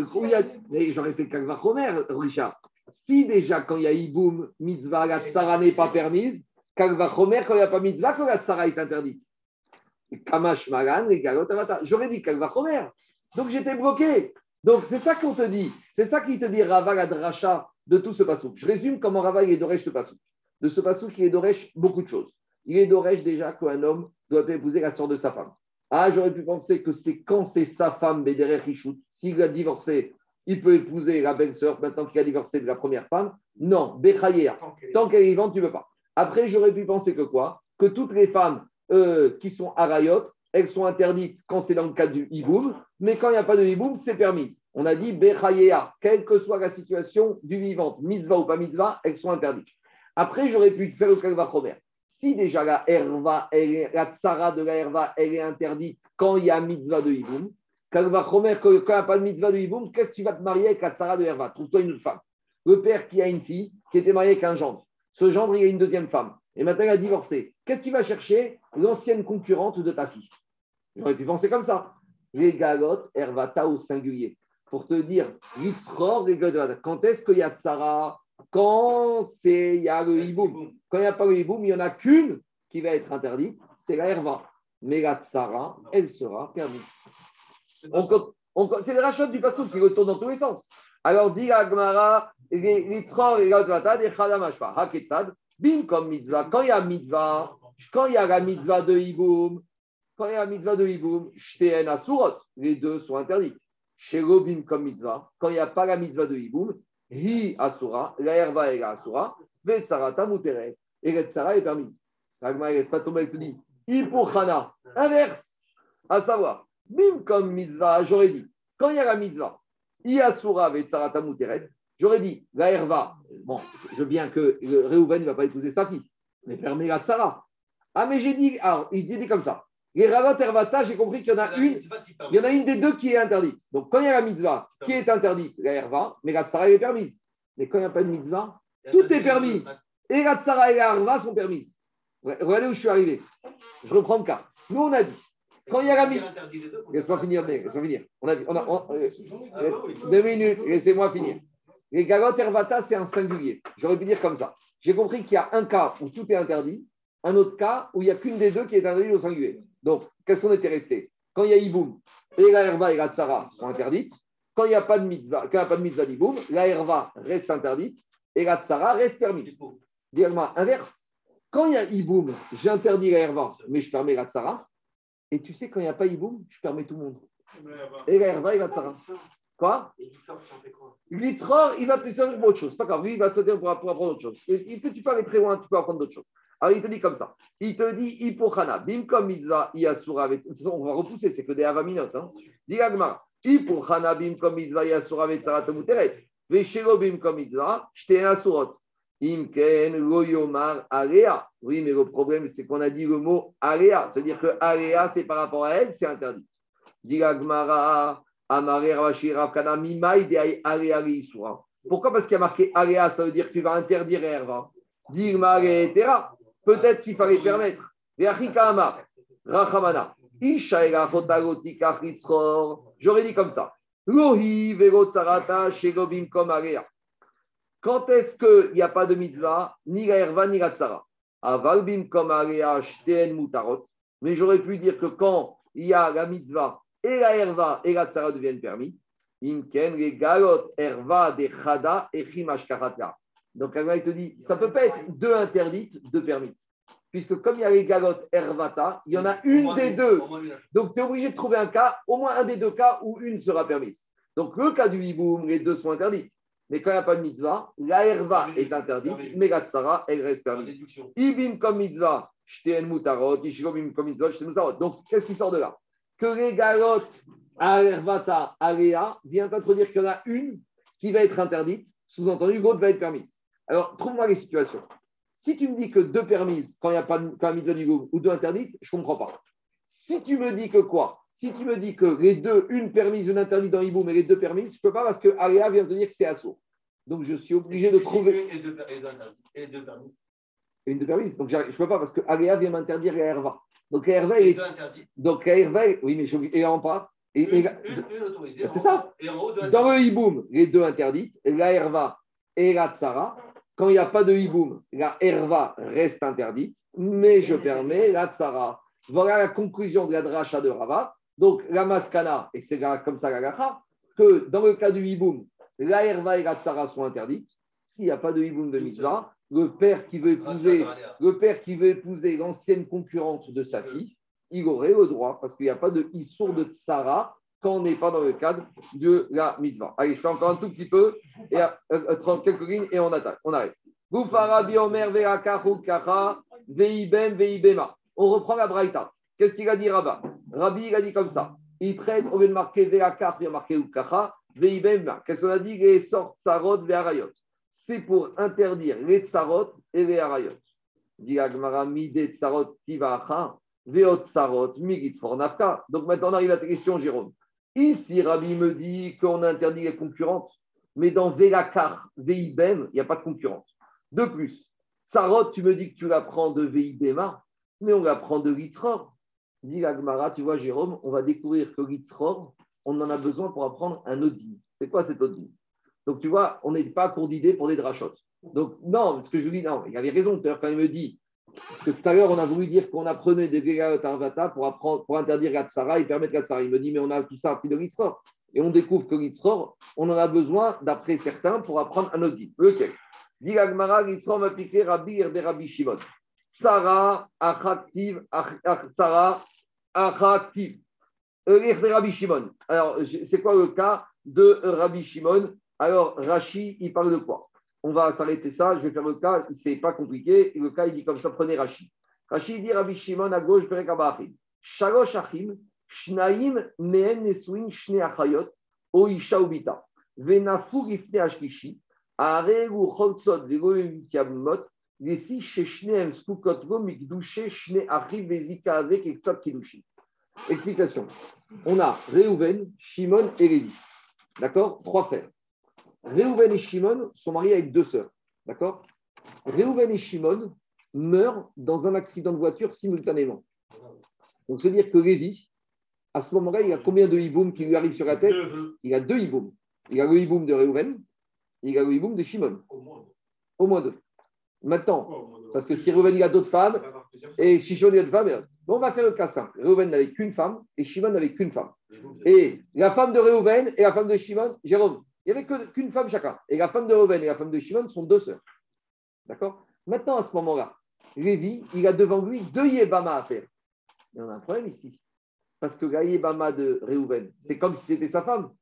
Speaker 1: Mais j'aurais fait Kalvachomer, Richard. Si déjà, quand il y a Iboum, mitzvah, la tsara n'est pas permise, Kalva Chomer, quand il n'y a pas mitzvah, quand la tsara est interdite. Kamash Magan, les J'aurais dit Kalva Chomer. Donc j'étais bloqué. Donc c'est ça qu'on te dit. C'est ça qui te dit Rava la dracha de tout ce passou. Je résume comment Rava il est d'Oresh ce passou. De ce passou qui est d'Oresh beaucoup de choses. Il est d'Oresh déjà qu'un homme doit épouser la soeur de sa femme. Ah, j'aurais pu penser que c'est quand c'est sa femme, Bédéré s'il a divorcé, il peut épouser la belle-sœur maintenant qu'il a divorcé de la première femme. Non, Bechayea. Tant qu'elle est vivante, tu ne peux pas. Après, j'aurais pu penser que quoi? Que toutes les femmes euh, qui sont arayot, elles sont interdites quand c'est dans le cas du hiboum, mais quand il n'y a pas de hiboum, c'est permis. On a dit Bechayea, quelle que soit la situation du vivant, mitzvah ou pas mitzvah, elles sont interdites. Après, j'aurais pu faire le kalva chomer. Si déjà la herva, la tsara de la herva, elle est interdite quand il y a mitzvah de hiboum, quand il n'y a pas de mitzvah de hiboum, qu'est-ce que tu vas te marier avec la tsara de Herva? Trouve-toi une autre femme. Le père qui a une fille qui était mariée avec un gendre. Ce gendre, il a une deuxième femme. Et maintenant, il a divorcé. Qu'est-ce que tu vas chercher? L'ancienne concurrente de ta fille. J'aurais pu penser comme ça. Les galotes, Hervata au singulier. Pour te dire, quand est-ce qu'il y a tsara? Quand il y a le hiboum. Quand il n'y a pas le hiboum, il n'y en a qu'une qui va être interdite, c'est la herva. Mais la tsara, elle sera permise. C'est le rachat du passage qui retourne dans tous les sens. Alors, dit Agmara, l'itror et des chadamashpa, haketsad, bim comme mitzvah. Quand il y a mitzvah, quand il y a la mitzvah de Iboum, quand il y a la mitzvah de Iboum, shteen asurot, les deux sont interdites. Chez bim comme mitzvah, quand il n'y a pas la mitzvah de Iboum, hi asura, la herva est la asura, vetsarata muteret, et la tsara est permise. Ne laisse pas tomber avec dit, ipuchana, inverse, à savoir, Bim comme mitzvah, j'aurais dit, quand il y a la mitzvah, Iyasura avec Muteret, j'aurais dit, la herva, bon, je veux bien que Réhouven ne va pas épouser sa fille, mais permet la tsara. Ah, mais j'ai dit, alors, il dit comme ça, Les Ravot Hervata, j'ai compris qu'il y en a une. Il y en a une des deux qui est interdite. Donc, quand il y a la mitzvah qui est interdite, la Herva, mais la Tsara est permise. Mais quand il n'y a pas de mitzvah, tout est permis. Et la Tsara et la Herva sont permises. Regardez où je suis arrivé. Je reprends le cas. Nous, on a dit, quand il y a la mitzvah. Laisse-moi finir, laisse-moi finir. On a, on a, euh, deux minutes, laissez-moi finir. Les Galot Hervata, c'est un singulier. J'aurais pu dire comme ça. J'ai compris qu'il y a un cas où tout est interdit, un autre cas où il n'y a qu'une des deux qui est interdite au singulier. Donc, qu'est-ce qu'on était resté? Quand il y a Iboum, et la Herva et la Tsara sont interdites. Quand il n'y a pas de mitzvah, quand la Herva reste interdite et la Tsara reste permise. Dis-moi, inverse. Quand il y a Iboum, j'interdis la Herva, mais je permets la Tsara. Et tu sais, quand il n'y a pas Iboum, je permets tout le monde. Et la Herva et la Tsara. Quoi? L'itror, il va te servir pour autre chose. Pas grave, lui, il va te servir pour, apprendre autre chose. Et, tu peux aller très loin, tu peux apprendre d'autres choses. Alors, il te dit comme ça. Il te dit, Ipochana, bim comme mitzvah, yasura. De toute façon, on va repousser, c'est que des avaminot. Hein. Dis Agmar, Ipochana, bim comme mitzvah, yasura, vetsarat, muteret. Veshelo, bim comme mitzvah, j'étais un surot. Imken, loyomar, alea. Oui, mais le problème, c'est qu'on a dit le mot alea. C'est-à-dire que alea, c'est par rapport à elle, c'est interdit. Dis Agmara, pourquoi? Parce qu'il y a marqué Aléa, ça veut dire que tu vas interdire Herva. Peut-être qu'il fallait permettre. J'aurais dit comme ça. Quand est-ce qu'il n'y a pas de mitzvah, ni la herva, ni la tsara? Mais j'aurais pu dire que quand il y a la mitzvah et la herva et la tsara deviennent permis. Imken, les galot, herva, des chada et chimash Donc, il te dit, ça peut pas être deux interdites, deux permises. Puisque comme il y a les galot, hervata, il y en a une des deux. Donc, tu es obligé de trouver un cas, au moins un des deux cas où une sera permise. Donc, le cas du hiboum, les deux sont interdites. Mais quand il n'y a pas de mitzvah, la herva est interdite, mais la tsara, elle reste permise. Ibim comme mitzvah, shteen mutarot, comme mitzvah, shteen mutarot. Donc, qu'est-ce qui sort de là? Que les galotes à Hervata, Aléa, vient introduire qu'il y en a une qui va être interdite, sous-entendu, l'autre va être permise. Alors, trouve-moi les situations. Si tu me dis que deux permises, quand il n'y a pas de permis de ou deux interdites, je ne comprends pas. Si tu me dis que quoi? Si tu me dis que les deux, une permise, une interdite dans Iboum mais les deux permises, je ne peux pas parce que Aléa vient de dire que c'est assaut. Donc, je suis obligé de trouver. Et deux, et deux permises une de permise. Donc, je ne peux pas parce que Aléa vient m'interdire la Herva. Donc, la Herva, est. Donc, la Herva, oui, mais je. Et en pas. Et, c'est ça. Dans le hiboum, les deux interdites, la Herva et la Tsara. Quand il n'y a pas de hiboum, la Herva reste interdite, mais je permets la Tsara. Voilà la conclusion de la dracha de Rava. Donc, la Maskana, et c'est comme ça la gacha, que dans le cas du hiboum, la Herva et la Tsara sont interdites. S'il n'y a pas de hiboum de mitzvah, le père qui veut épouser, le père qui veut épouser l'ancienne concurrente de sa fille, il aurait le droit, parce qu'il n'y a pas de issour de tsara quand on n'est pas dans le cadre de la mitzvah. Allez, je fais encore un tout petit peu, et euh, euh, quelques lignes, et on attaque. On arrête. On reprend la braïta. Qu'est-ce qu'il a dit Rabba? Rabbi, il a dit comme ça. Il traite, au lieu de marquer Veakar, il a marqué Ukacha, Qu'est-ce qu'on a dit? Les sortes Sarot, c'est pour interdire les tsarot et les harayot. Donc maintenant, on arrive à ta question, Jérôme. Ici, Rabbi me dit qu'on interdit les concurrentes, mais dans Velakar, Veibem, il n'y a pas de concurrente. De plus, Sarot, tu me dis que tu la prends de Veibema, mais on la prend de Litzror. Dit Agmara, tu vois, Jérôme, on va découvrir que Litzror, on en a besoin pour apprendre un Odin. C'est quoi cet Odin? Donc, tu vois, on n'est pas pour d'idées pour des drachotes. Donc, non, ce que je dis, non, il avait raison à l'heure quand il me dit, tout à l'heure, on a voulu dire qu'on apprenait des Gegayot Arvata pour, apprendre, pour interdire Gatsara et permettre Gatsara. Il me dit, mais on a tout ça appris de Litzror. Et on découvre que Litzror, on en a besoin, d'après certains, pour apprendre un autre dit. Lequel? Dit Agmara, Litzror va piquer Rabbi de Rabbi Shimon. Sarah, Achaktiv, Sarah, Achaktiv. Rabbi Shimon. Alors, c'est quoi le cas de Rabbi Shimon? Alors, Rashi, il parle de quoi? On va s'arrêter ça. Je vais faire le cas. C'est pas compliqué. Le cas, il dit comme ça prenez Rashi. Rashi dit Rabbi Shimon à gauche, Berekabachim. Shalosh Achim, Shnaim Meen Nesuin Shne Achayot, O Isha Ubita. Venafu Gifne Ashkishi, Are Choltzot Vegoim Tiabmot, les filles chez Shneem Skukotvo Mikdouché Shne Achiv Vezika avec et Ksab Kidushi. Explication. On a Réhouven, Shimon et Lévi. D'accord? Trois frères. Réhouven et Shimon sont mariés avec deux sœurs. D'accord? Réhouven et Shimon meurent dans un accident de voiture simultanément. Donc, c'est dire que Lévi, à ce moment-là, il a combien de hiboum qui lui arrivent sur la tête? Il a deux hiboum. Il a le hiboum de Réhouven, il a le hiboum de Shimon. Au moins deux. Maintenant, parce que si Réhouven il a d'autres femmes et Shimon il a d'autres femmes, on va faire le cas simple. Réhouven n'avait qu'une femme et Shimon n'avait qu'une femme. Et la femme de Réhouven et la femme de Shimon, Jérôme, il n'y avait qu'une femme chacun. Et la femme de Réhouven et la femme de Shimon sont deux sœurs. D'accord? Maintenant, à ce moment-là, Lévi, il a devant lui deux Yébama à faire. Y en a un problème ici. Parce que la Yébama de Réhouven, c'est comme si c'était sa femme.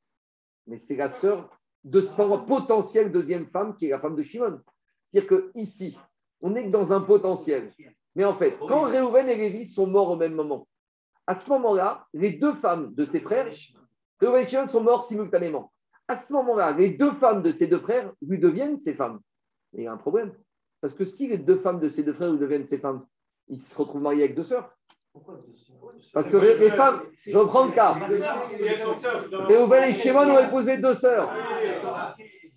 Speaker 1: Mais c'est la sœur de son potentielle deuxième femme qui est la femme de Shimon. C'est-à-dire qu'ici, on est dans un potentiel. Mais en fait, quand Réhouven et Lévi sont morts au même moment, à ce moment-là, les deux femmes de ses frères, Réhouven et Shimon sont morts simultanément. À ce moment-là, les deux femmes de ses deux frères lui deviennent ses femmes. Et il y a un problème. Parce que si les deux femmes de ses deux frères lui deviennent ses femmes, ils se retrouvent mariés avec deux sœurs. Parce que les, femmes, je reprends le cas. Réhouven et Shimon ont épousé deux sœurs.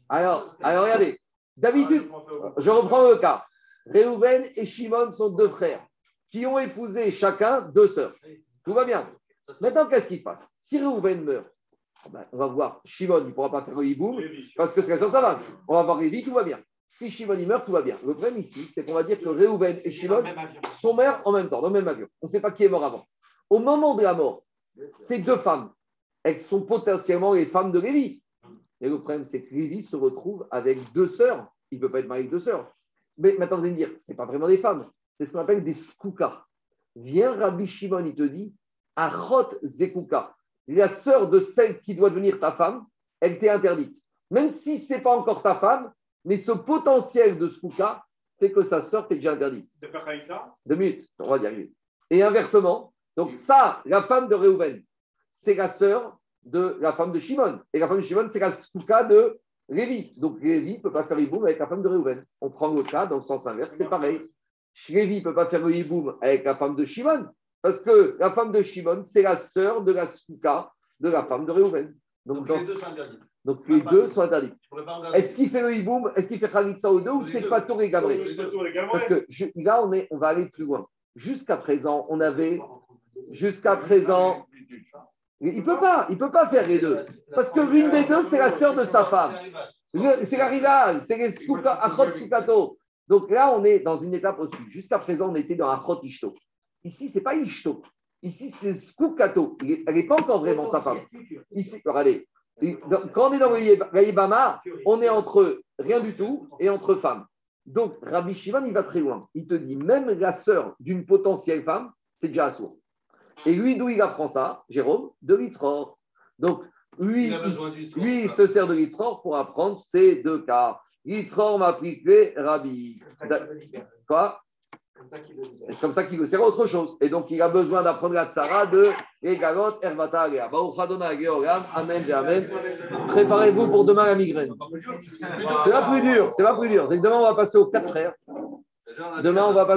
Speaker 1: Alors, alors regardez. D'habitude, je reprends le cas. Réhouven et Shimon sont deux frères qui ont épousé chacun deux sœurs. Tout va bien. Maintenant, qu'est-ce qui se passe? Si Réhouven meurt, ben, on va voir Shimon, il ne pourra pas faire le hiboum parce que c'est la sœur sa On va voir Révi, tout va bien. Si Shimon il meurt, tout va bien. Le problème ici, c'est qu'on va dire que Réhouven et Shimon sont mères en même temps, dans le même avion. On ne sait pas qui est mort avant. Au moment de la mort, ces deux femmes, elles sont potentiellement les femmes de Révi. Et le problème, c'est que Révi se retrouve avec deux sœurs. Il ne peut pas être marié avec deux sœurs. Mais maintenant, vous allez me dire, ce n'est pas vraiment des femmes, c'est ce qu'on appelle des skoukas. Viens Rabbi Shimon, il te dit, Achot Zekuka, la sœur de celle qui doit devenir ta femme, elle t'est interdite. Même si ce n'est pas encore ta femme, mais ce potentiel de skouka fait que sa sœur t'est déjà interdite.
Speaker 5: De faire avec ça?
Speaker 1: Deux minutes, on va y arriver. Et inversement, donc ça, la femme de Réhouven, c'est la sœur de la femme de Shimon. Et la femme de Shimon, c'est la skouka de Lévi. Donc Lévi ne peut pas faire hiboum avec la femme de Réhouven. On prend le cas dans le sens inverse, c'est pareil. Lévi ne peut pas faire le hiboum avec la femme de Shimon, parce que la femme de Shimon, c'est la sœur de la skouka de la femme de Réhouven.
Speaker 6: Donc, les deux sont interdits.
Speaker 1: Donc les deux sont interdits. Est-ce qu'il fait le hiboum? Est-ce qu'il fait Khalitsa ou deux? Ou c'est pas et Gabré Parce que là, on, est, on va aller plus loin. Jusqu'à présent, on avait. Jusqu'à présent. Il ne peut pas, il peut pas faire les deux. Parce que l'une des deux, c'est la sœur de sa femme. C'est la rivale, c'est les Skukato. Donc là, on est dans une étape au-dessus. Jusqu'à présent, on était dans Achot Ishto. Ici, ce n'est pas Ishto. Ici, c'est Skukato. Elle n'est pas encore vraiment sa femme. Ici, regardez, quand on est dans le on est entre rien du tout et entre femmes. Donc, Rabbi Shimon, il va très loin. Il te dit, même la sœur d'une potentielle femme, c'est déjà assourd. Et lui, d'où il apprend ça, Jérôme De Litzror. Donc, lui, il, lui, se sert de Litzror pour apprendre ces deux cas. Litzror m'a appliqué Rabbi. Quoi? C'est comme ça qu'il veut. C'est autre chose. Et donc, il a besoin d'apprendre la tsara de Egalot Ervata. Amen Amen. Préparez-vous pour demain la migraine. C'est pas plus dur. C'est pas plus dur. C'est que demain, on va passer aux quatre frères. Demain, on va passer.